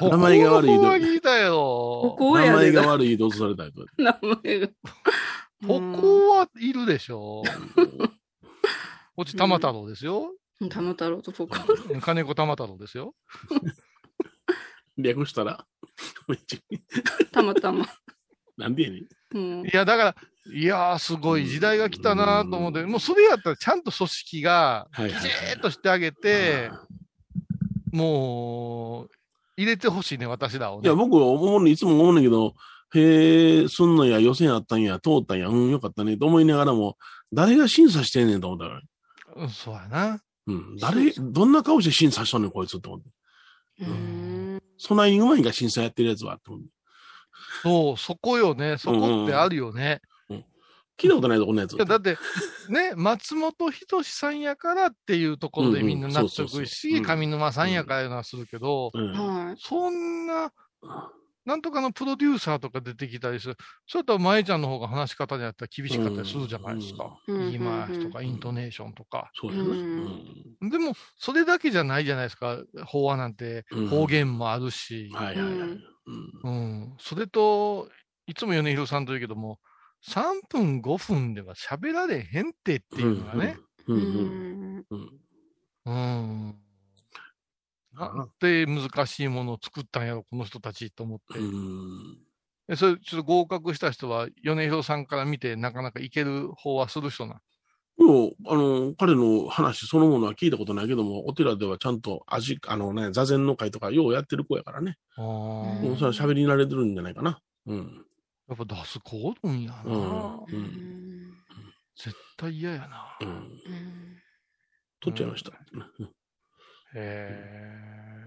名前が悪いポコーの方は聞い名前が悪いで落とされた。名前が。ポコーはいるでしょ。こっち玉太郎ですよ。うん玉太郎とポコ。金子玉太郎ですよ。略したら、たまたま。なんでやねん。うんいや、だから、いやー、すごい時代が来たなと思って、もうそれやったらちゃんと組織が、きちーっとしてあげて、もう、入れてほしいね、私らをね。いや、僕は思うね、いつも思うねんけど、へえ、すんのや、予選あったんや、通ったんや、うん、よかったね、と思いながらも、誰が審査してんねんと思ったら、うんそうやな。うん、誰、どんな顔して審査しとんねん、こいつって思って。うんそんなにうまいんか、審査やってるやつは、って思って。そう、そこよね。そこってあるよね。聞いたことないぞ、こんなやつ。いや、だって、ね、松本人志さんやからっていうところでみんな納得し、うん上沼さんやからいうのはするけど。そんな、なんとかのプロデューサーとか出てきたりする。そういったら、舞ちゃんの方が話し方にやったら厳しかったりするじゃないですか。うん言い回しとか、イントネーションとか。そうやな。ううんんでも、それだけじゃないじゃないですか。法話なんてうん方言もあるし。はいはいはい。うん。それと、いつも米広さんと言うけども、3分、5分では喋られへんってっていうのがね。。うんううんなんて難しいものを作ったんやろ、この人たちと思って。うんえそれ、ちょっと合格した人は、米広さんから見て、なかなかいける方はする人な。もう、あの、彼の話そのものは聞いたことないけども、お寺ではちゃんと味、あのね、座禅の会とかようやってる子やからね。あうんもうそれは喋り慣れてるんじゃないかな。うん。やっぱ出す子おるんやな。うんうん絶対嫌やな。うん。うん取っちゃいました。うんへ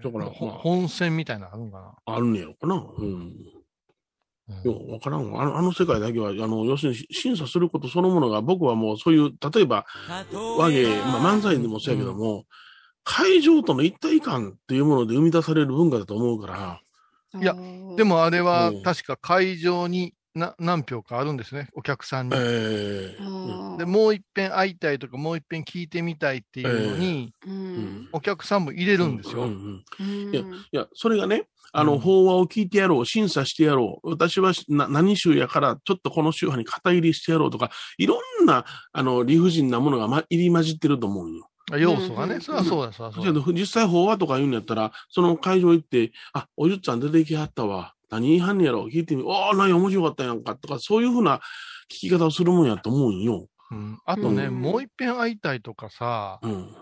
え。だからほまあ本戦みたいなのあるんかあるんねやろかな。うん。な。よう、わからんわ。あの、あの世界だけは、あの、要するに審査することそのものが、僕はもうそういう、例えば、和芸、まあ漫才でもそうやけども、会場との一体感っていうもので生み出される文化だと思うから、いやで、もあれはうん。確か会場にな何票かあるんですね、お客さんに。えー。で、もう一遍会いたいとか、もう一遍聞いてみたいっていうのに、ううん。ん。お客さんも入れるんですよ。いや、それがね、あの、うん法話を聞いてやろう、審査してやろう、私はな何州やから、ちょっとこの宗派に肩入りしてやろうとか、いろんな、あの、理不尽なものが、ま、入り混じってると思うんよ。要素がね、うんそりゃそうだ、そりゃそうだ。実際法話とか言うんやったら、その会場行って、あ、おじゅっちゃん出てきはったわ。何言いはんねやろ聞いてみ、おー、何面白かったやんか。とか、そういうふうな聞き方をするもんやと思うんよ。うん、あとね、うんもう一遍会いたいとかさ、うん。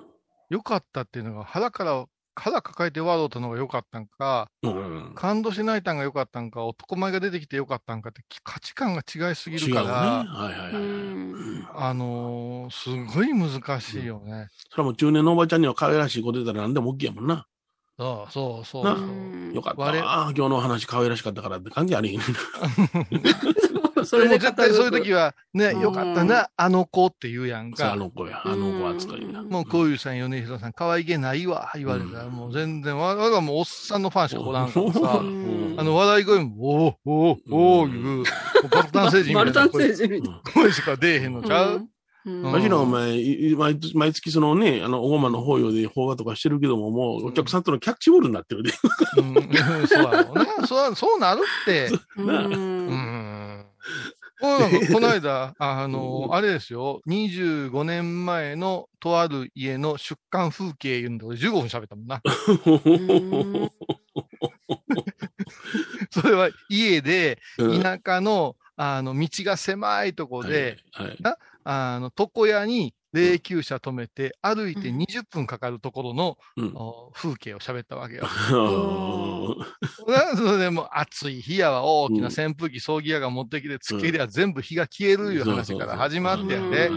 良かったっていうのが腹から、腹抱えて笑うたのが良かったんか、うん。感動しないたんが良かったんか、男前が出てきて良かったんかって価値観が違いすぎ。るから、はいはいはい。ううんんあのーすごい難しいよね。それはもう中年のおばちゃんには可愛らしい子出たら何でも OK やもんな。そうそうそうよかった我わ。今日の話可愛らしかったからって関係ありへんねん。そでれでも絶対そういう時は。は、ね、うん。よかったな、あの子って言うやんさあ。の子や。あの子扱いな。うんもうこういうさん、米広さん、可愛げないわ、言われたら、うんもう全然、わわがもうおっさんのファンしかおらんからさう、ん。あの、笑い声も、おーおーおーいう、バルタン星人みたいな。声星人。みたい声しか出えへんのちゃう、うん。わしらお前、毎月そのね、あの、おごまの法要で法話とかしてるけども、もうお客さんとのキャッチボールになってるで。うん、そうな。そうそうなるって。うんこの間、あの、あれですよ、25年前のとある家の出棺風景言うんで、俺15分喋ったもんな。うん。それは家で、うん。田舎の、あの、道が狭いとこで、はいはい。あの、床屋に霊柩車止めて、歩いてうん。20分かかるところの、うん。お風景を喋ったわけよ。それでもう暑い日やわ、大きなうん。扇風機、葬儀屋が持ってきて、つけりゃ全部火が消えるいう話から始まってやで、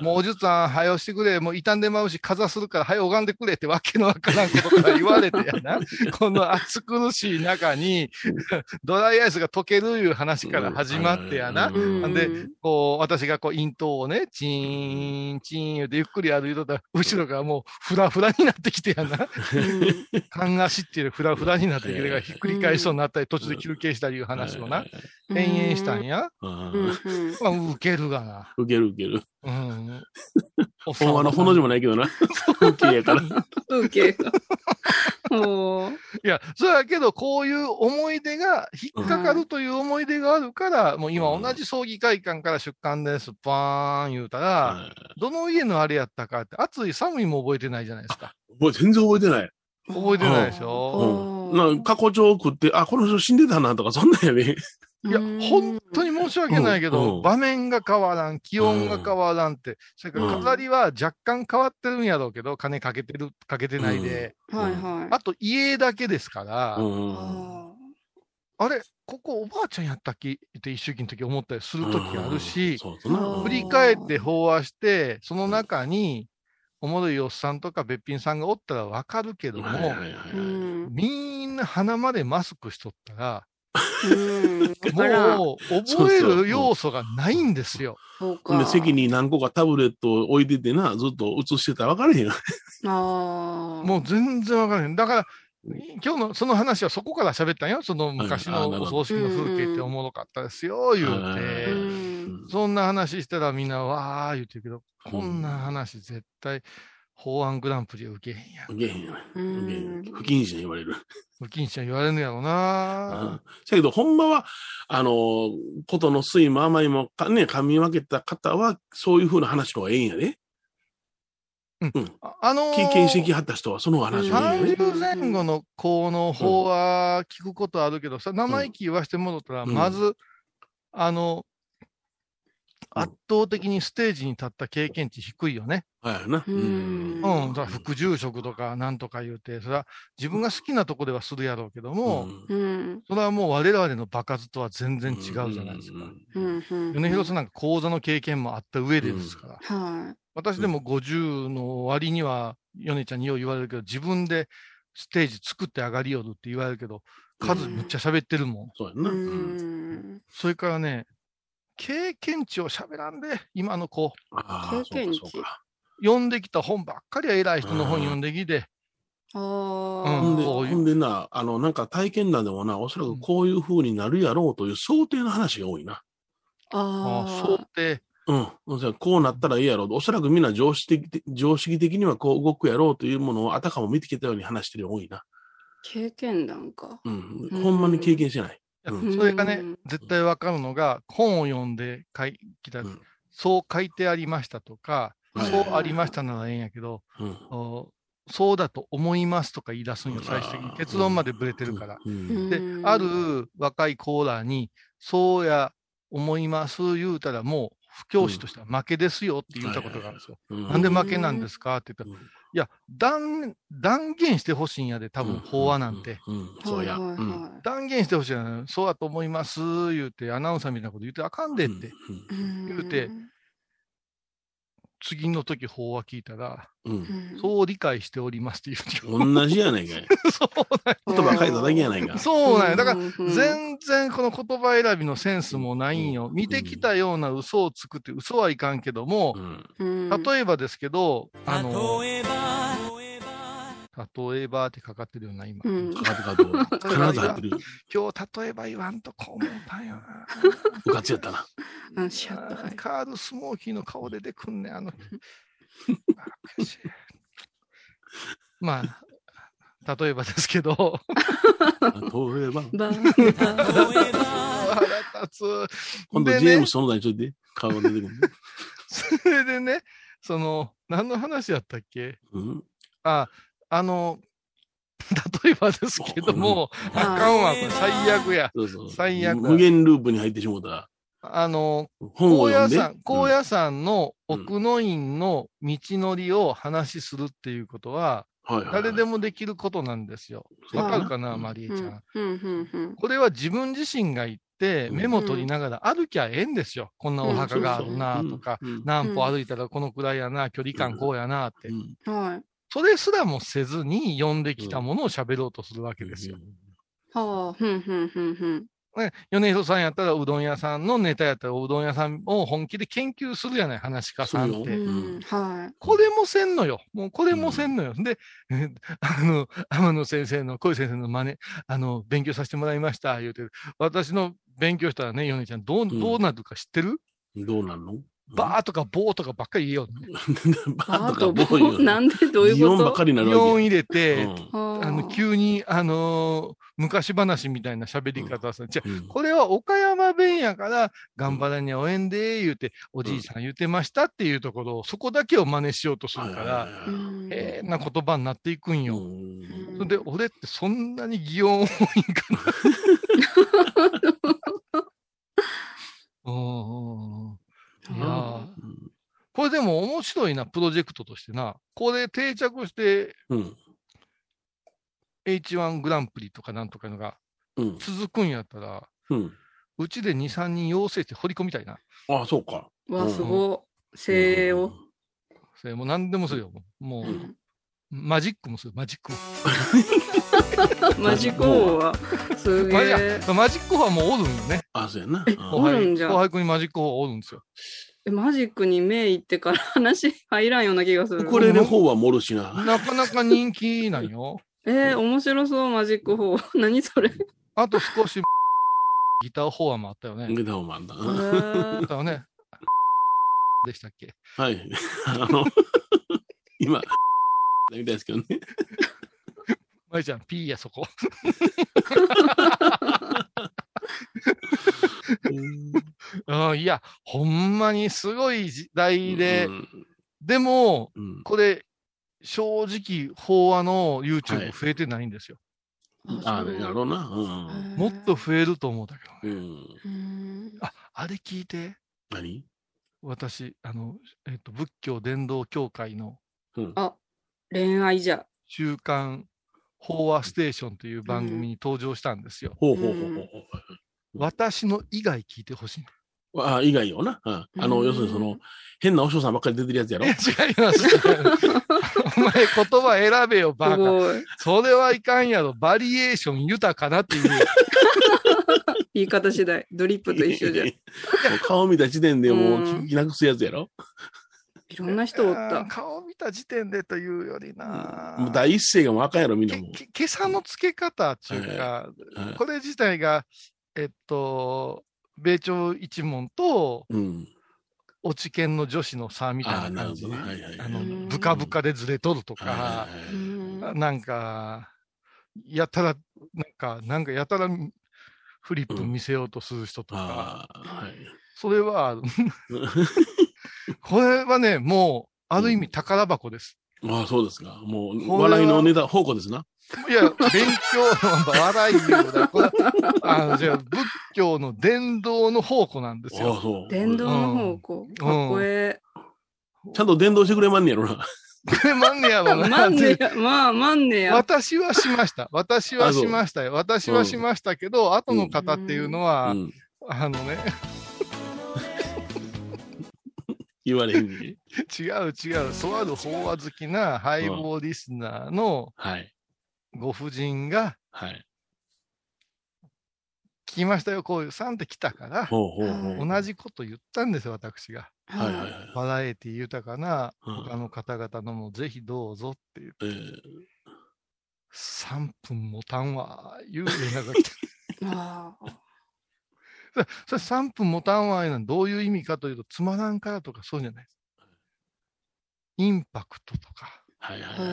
もうおじゅさん、はよしてくれ、もう傷んでまうし、かざするから、はよ拝んでくれってわけのわからんことから言われてやな。この暑苦しい中に、ドライアイスが溶けるいう話から始まってやな。うん。なんで、こう、私がこう、咽頭をね、チーン、チーン言うてゆっくり歩いとったら、後ろがもう、フラフラになってきてやな。勘足っていうフラフラになってきて、ひっくり返しそうになったり、途中で休憩したりいう話をな、延々したんや。まあ、ウケるがな。ウケるウケる。うん。ほんまのほの字もないけどな。風景やから。風景が。おー いや、それだけど、こういう思い出が、引っかかるという思い出があるから、もう今同じ葬儀会館から出棺です、バーン言うたら、どの家のあれやったかって、暑い寒いも覚えてないじゃないですか。もう全然覚えてない。覚えてないでしょ？おーなんか過去帳食って、あ、この人死んでたなとか、そんなんやね。いや、本当に申し訳ないけうんど、うん。場面が変わらん、気温が変わらんって、それから飾りは若干変わってるんやろうけど、金かけてる、かけてないで、はいはい。あと家だけですから、うんああれ、ここおばあちゃんやったっけ？って一周期の時思ったりする時あるし、振り返って飽和して、その中に、おもろいおっさんとかべっぴんさんがおったらわかるけども、みんな鼻までマスクしとったら、もう覚える要素がないんですよ。そうか。で、席に何個かタブレットを置いててな、ずっと映してたら分かれへんよ。ああ。もう全然わからへん。だから、今日のその話はそこから喋ったんよ。その昔のお葬式の風景っておもろかったですよ、言ううて。ん。そんな話したらみんなわー言ってるけど、こんな話絶対、法案グランプリは受けへんやん。受けへんよね。うん受けへん不謹慎言われる。不謹慎言われるんやろうなせやけど、ほんまは、あの、ことの酸いも甘いもかね、噛み分けた方は、そういうふうな話の方がええんやで。ああのー経験してきはった人は、その話がええんやで。30前後の子の方は聞くことあるけど、さ、生意気言わしてもらったら、うんまず、あの、うん圧倒的にステージに立った経験値低いよね。はいな。うんうん。だから副住職とかなんとか言うて、それは自分が好きなとこではするやろうけども、うんうん。それはもう我々の場数とは全然違うじゃないですか。うん。うん。米広さんなんか講座の経験もあった上でですから。は私でも50の割には、米ちゃんによう言われるけど、自分でステージ作って上がりよるって言われるけど、数むっちゃ喋ってるもん。い。そうやんな。ううんん。それからね、経験値を喋らんで、今の子。経験値読んできた本ばっかりは偉い人の本読んできて、あうあ。ほんで、こういうほんでな、あの、なんか体験談でもな、おそらくこういう風になるやろうという想定の話が多いな。あああそうん。こうなったらいいやろうと。おそらくみんな常識的常識的にはこう動くやろうというものをあたかも見てきたように話してる人多いな。経験談か。うん。うんほんまに経験してない。うん。それがねうん、絶対わかるのが、本を読んで書いた、うん。そう書いてありましたとか、はいそうありましたならええんやけど、うん。おそうだと思いますとか言い出すんよ、最終的に。結論までブレてるから。うん。でう、ん。ある若いコーラーに、そうや、思います言うたら、もう、不教師としては負けですよって言ったことがあるんですよ。うん。なんで負けなんですかって言ったら、うんいや、断、断言してほしいんやで、多分、法話なんて。。そうや。断言してほしいやんそうだと思います、言うて、アナウンサーみたいなこと言ってあかんでって。言うて次の時法話聞いたら、うん。そう理解しておりますって言うて同じやないかい。そうなん言葉書いただけやないか。そうなんや。だから、うん全然この言葉選びのセンスもないんよ。見てきたような嘘をつくって、嘘はいかんけどもう、ん。うん例えばですけど、あの、例えばってかかってるような、今。うんかかってかと、必ず 入ってる。今日例えば言わんとこう思ったんよな。部活やったな。うんシャッとはいカール・スモーキーの顔出てくんねん、あの。まあ、例えばですけど、例えば、ば腹立つ。今度でねジェームス、その名にちょっとで顔が出てくる。それでね、その、何の話やったっけ？うん。あ、あの、例えばですけども、うんあかんわ、これ最悪や。そうそう。最悪無限ループに入ってしもうた。あの。高野山、高野山の奥の院の道のりを話しするっていうことは、うんはいはいはい誰でもできることなんですよ。わかるかな、うんマリエちゃん。うん、うん、うん。これは自分自身が行って、うんメモ取りながら歩きゃええんですよ。こんなお墓があるなとか、うん何歩歩いたらこのくらいやな、距離感こうやなってう。んはい。それすらもせずに読んできたものを喋ろうとするわけですよ。はあ、ふんふんふんふん。ね、米広さんやったらうどん屋さんのネタやったらうどん屋さんを本気で研究するやない、話し家さんって。うん、はこれもせんのよ。もうこれもせんのよ。で、え あの、天野先生の、小井先生の真似、あの、勉強させてもらいました、言うてる。私の勉強したらね、米ちゃん、どう、んどうなるか知ってる、どうなんの？バーとかボーとかばっかり言えよ、ね。バあーとと、かボーイなんでどういう擬音ばことっかりにな入れて、け。はあの、急に、あのー昔話みたいな喋り方さ、じゃうん。これは岡山弁やから、頑張らにゃおえんで、言うて、おじいさん言ってましたっていうところを、そこだけを真似しようとするから、うん。変な言葉になっていくんよ。うん。それで、俺ってそんなに擬音多いんかな？うんうんうんこれでも面白いな、プロジェクトとしてな。これ定着してうん。H1 グランプリとかなんとかいうのがうん。続くんやったら、うん。うちで2、3人養成して掘り込みたいな。あ、そうか。わ、すごい。精鋭を。それもう何でもするよ。もう、うんマジックもする、マジックも。マジコーは、すげえ。マジックはもうおるんよね。あ、そうやな。お後輩るんじゃん後輩君にマジックはおるんですよ。えマジックに目いってから話入らんような気がする。ウクレレ方はもるしな。なかなか人気なんよ。えー、面白そう、マジック4。何それ。あと少し、ギターフォアもあったよね。ギターもあんだえ。ーだからね。でしたっけ？はい。あの、今、みたいですけどね。まいちゃん、ピーやそこ。うん、いや、ほんまにすごい時代で、うんでも、うんこれ、正直、法話のはい YouTube 増えてないんですよ。あ、そうやろうな。うんもっと増えると思うんだけどね。あ、あれ聞いて。何？私、あの、えっ、と、仏教伝道協会のうん。あ、恋愛じゃ。週刊法話ステーションという番組に登場したんですよ。ほうほうほうほう私の以外聞いてほしい。ほう。あ、以外よな。うんあの、うん要するにその、変なお嬢さんばっかり出てるやつやろいや、違います。お前、言葉選べよ、バカ。すごい。それはいかんやろ。バリエーション豊かなっていう。言い方次第。ドリップと一緒じゃ。い もう顔見た時点でもううん聞きなくすやつやろろんな人おった。顔見た時点でというよりな。もう第一声がもうあかんやろ、みんなも今朝の付け方っていうか、はいこれ自体が、えっと、米朝一門とうん。落ち研の女子の差みたいな感じ。なるほど。はいはいはい。あのうん、ブカブカでずれとるとか、なんか、やたら、なんか、なんかやたらフリップ見せようとする人とか、ああ、はい。それは、これはね、もう、ある意味宝箱です。ああ、そうですか。もう、笑いのネタ、宝庫ですな。いや、勉強の笑いようだ。これあの、じゃあ、仏教の伝道の宝庫なんですああ、よ。そう。電動の方向。かっこえちゃんと伝道してくれまんねやろな。こ れまんねやえ。ろな。まんねや、まあ、まんねや。私はしました。私はしましたよ。私はしましたけど、後の方っていうのは、うん。あのね、言われへんに。違う違う、とある法話好きなハイボーリスナーのはい。ご婦人が、はい。聞きましたよ、こういうさんって来たから、ほうほうほう。同じこと言ったんですよ、私が。はいはいはい。バラエティ豊かなうん他の方々のもぜひどうぞって言って、えー3分もたんわ、いう連絡が来て。それ3分もたんわいうのはどういう意味かというと、つまらんからとかそうじゃないです。インパクトとか、へはいはいはい。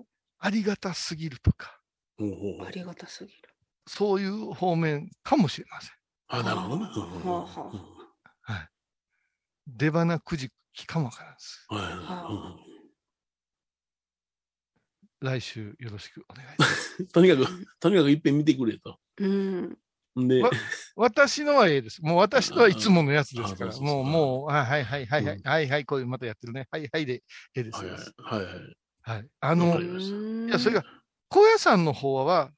え。ありがたすぎるとか、ありがたすぎる。そういう方面かもしれません。あ、なるほどね。はい。出花くじきかもわからんです。はいは来週よろしくお願いします。とにかく、とにかくいっぺん見てくれと。うん。んでわ、私のはええです。もう私のはいつものやつですから。もう、もう、あはいはいはいはい、うんはいはい、こういうまたやってるね。はいはいで、ええです。はいはいはい。あわのいや、それが、高野山の方は、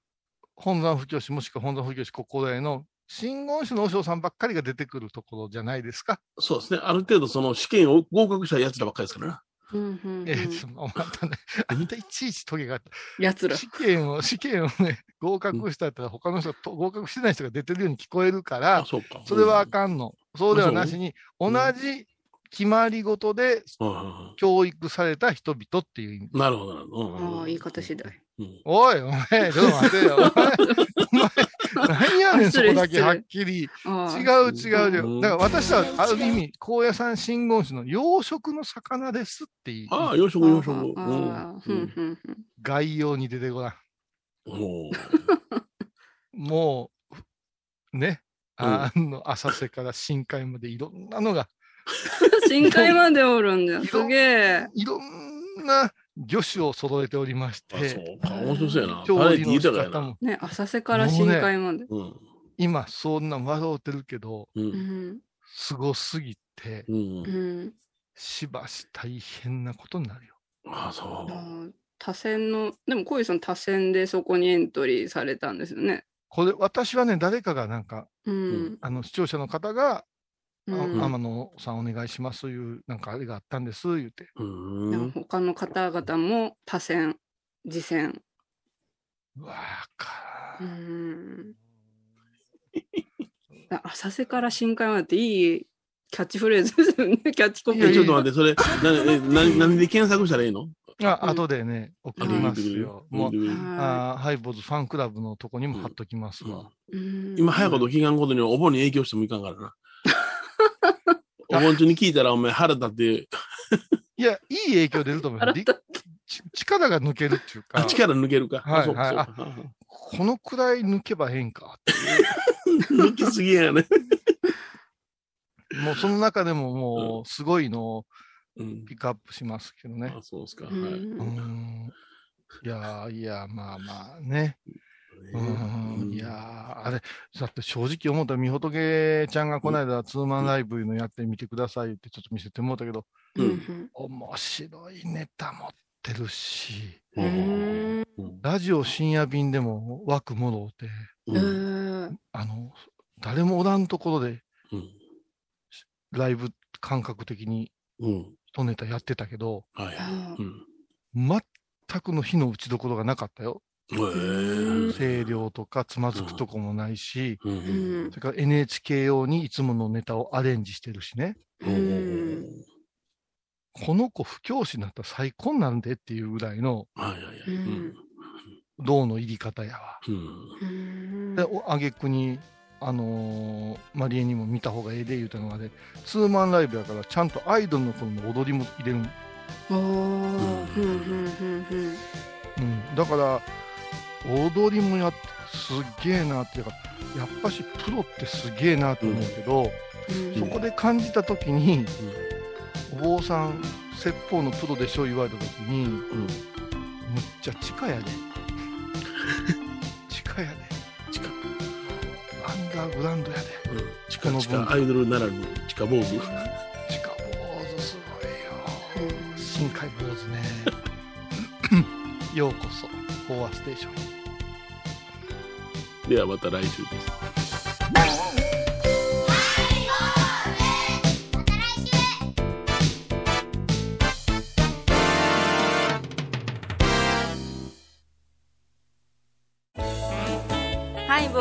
本山布教師もしくは本山布教師国交大の真言宗の和尚さんばっかりが出てくるところじゃないですか。そうですね。ある程度その試験を合格したやつらばっかりですからね。うんうんえー、そのまたね、あんたいちいちトゲがあってやつら。試験を、試験をね、合格したったら他の人合格してない人が出てるように聞こえるからあ、、そうか。それはあかんの。そうではなしに、同んじ決まり事でうんうんうん教育された人々っていう意味。なるほど、なるほどうんうんうん。ああ、言い方次第。うんおい、お前、ちょっと待てよ。ねん、そこだけはっきり。ああ違う違うよ。だから私はある意味、高野山真言宗の養殖の魚ですっていうああ、養殖、養殖。ああうん概要に出てごらん。おーもう、ね、うんあの、浅瀬から深海までいろんなのが、深海までおるんじゃ。すげえ。いろんな魚種を揃えておりましあ、て、そうか。面白そうやな。調理の仕。方も、ね、浅瀬から深海まで。うん。今そんな笑うてるけど、う。うんん。すごすぎて、うんう。ん。しばし大変なことになるよ。ああ、そう。多選の、でも、小井さん多選でそこにエントリーされたんですよね。これ、私はね、誰かがなんか、うん。あの、視聴者の方が、あうん天野さんお願いしますという、なんかあれがあったんです、言うて。う。他の方々も多選、次選。わかうらん。浅瀬から深海までっていいキャッチフレーズですよね。キャッチコピー。ちょっと待って、それ、な、え、な、何で検索したらいいの？あ、うん後でね、送りますよ。もう、はあハイボーズファンクラブのとこにも貼っときますわ。今、早いこと聞かんことにお盆に影響してもいかんからな。お盆中に聞いたら、お前腹立って、いや、いい影響出ると思う力が抜けるっていうかあ、、力抜けるか。はいはいそうか。このくらい抜けばええんか。抜きすぎやね。もうその中でももう、すごいのをうん。ピックアップしますけどねあ。そうですか。うはい。うんん。いやーいや、まあまあね。うん。いやーあれ、だって正直思ったら、みほとけちゃんがこの間、ツーマンライブのやってみてくださいってちょっと見せてもらったけど、うん面白いネタ持ってるし。ラジオ深夜便でも枠もろうて、あの、誰もおらんところでうん。ライブ感覚的にうん。一ネタやってたけど、はいはい。あうん。全くの火の打ちどころがなかったよ。声量とかつまずくとこもないし、う。うんんそれから NHK 用にいつものネタをアレンジしてるしね。うんこの子不教師になったら最高なんでっていうぐらいの。銅の入り方やわ。うん。うんで、おあげくに、あのーマリエにも見た方がええで言うたのがで、ツーマンライブやからちゃんとアイドルの頃の踊りも入れる。おうん。だから、踊りもやっすっげえなっていうか、やっぱしプロってすげえなと思うけど、うんそこで感じたときに、お坊さん、説法のプロでしょ言われたときに、うん。むっちゃ地下やで。地下やで。地下。アンダーグラウンドやで。うん。地下、地下、アイドルならぬ地下坊主。地下坊主すごいよ。深海坊主ね。ようこそ、飽和ステーションへ。ではまた来週です。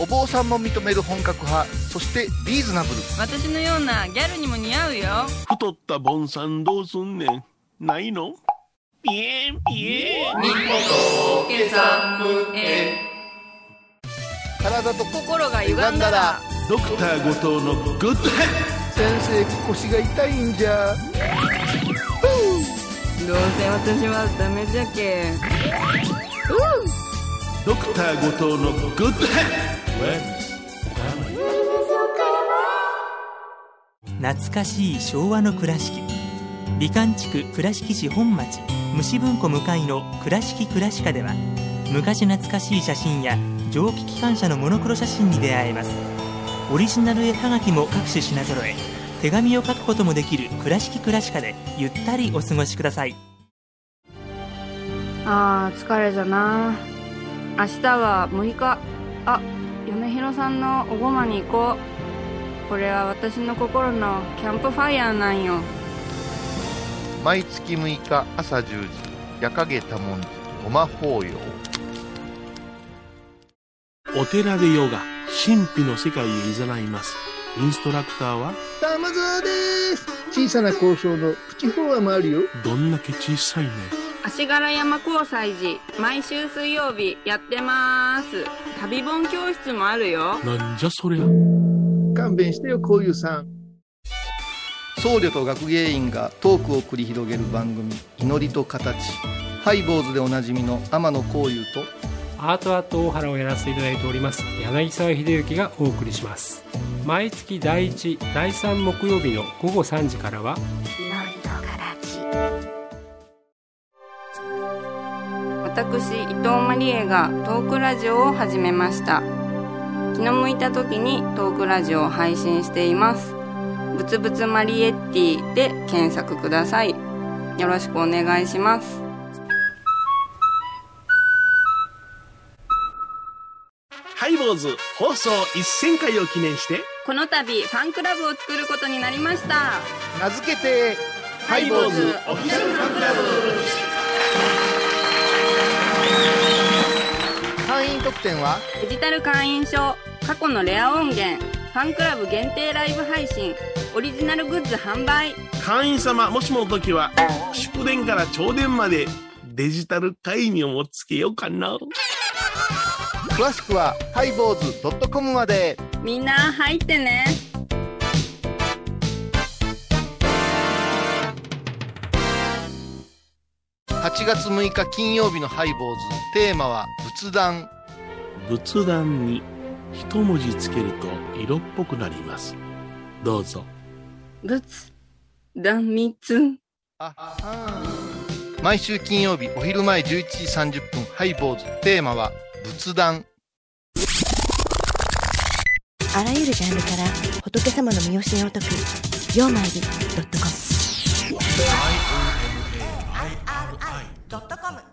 お坊さんも認める本格派そしてリーズナブル。私のようなギャルにも似合うよ。太ったボンさんどうすんねん。ないの？ピエンピエン。みほとけサムへ体と心が歪んだら。ドクター後藤のグッドヘッ先生腰が痛いんじゃ。どうせ私はダメじゃけドクター後藤のグッドヘッ懐かしい昭和の倉敷美観地区倉敷市本町虫文庫向かいの「倉敷倉歯科」では昔懐かしい写真や蒸気機関車のモノクロ写真に出会えます。オリジナル絵はがきも各種品揃え手紙を書くこともできる「倉敷倉歯科」でゆったりお過ごしください。あー疲れじゃな。明日は6日。あ米広さんのおごまに行こう。これは私の心のキャンプファイヤーなんよ。毎月6日朝10時夜影多文字ごま法要お寺でヨガ神秘の世界へ誘います。インストラクターは？玉沢です。小さな交渉のプチフォアもあるよ。どんだけ小さいね足柄山交際時毎週水曜日やってます。旅本教室もあるよ。なんじゃそりゃ。勘弁してよこういうさん。僧侶と学芸員がトークを繰り広げる番組「祈りと形」ハイボーズでおなじみの天野幸雄とアートアート大原をやらせていただいております柳沢秀幸がお送りします。毎月第1第3木曜日の午後3時からは私伊藤マリエがトークラジオを始めました。気の向いた時にトークラジオを配信しています。ぶつぶつマリエッティで検索ください。よろしくお願いします。ハイボーズ放送1000回を記念してこの度ファンクラブを作ることになりました。名付けてハイボーズオフィシャルファンクラブ特典は？デジタル会員証過去のレア音源ファンクラブ限定ライブ配信オリジナルグッズ販売。会員様もしもの時は祝電から朝電までデジタル会員をつけようかな。詳しくはハイボーズ .com まで。みんな入ってね。8月6日金曜日のハイボーズ。テーマは仏壇仏壇に一文字つけると色っぽくなります。どうぞ。仏壇三つ。毎週金曜日お昼前十一時三十分、ハイボーズ。テーマは仏壇。あらゆるジャンルから仏様の身教えを解く、ようまいり .com。i o m a i r i .com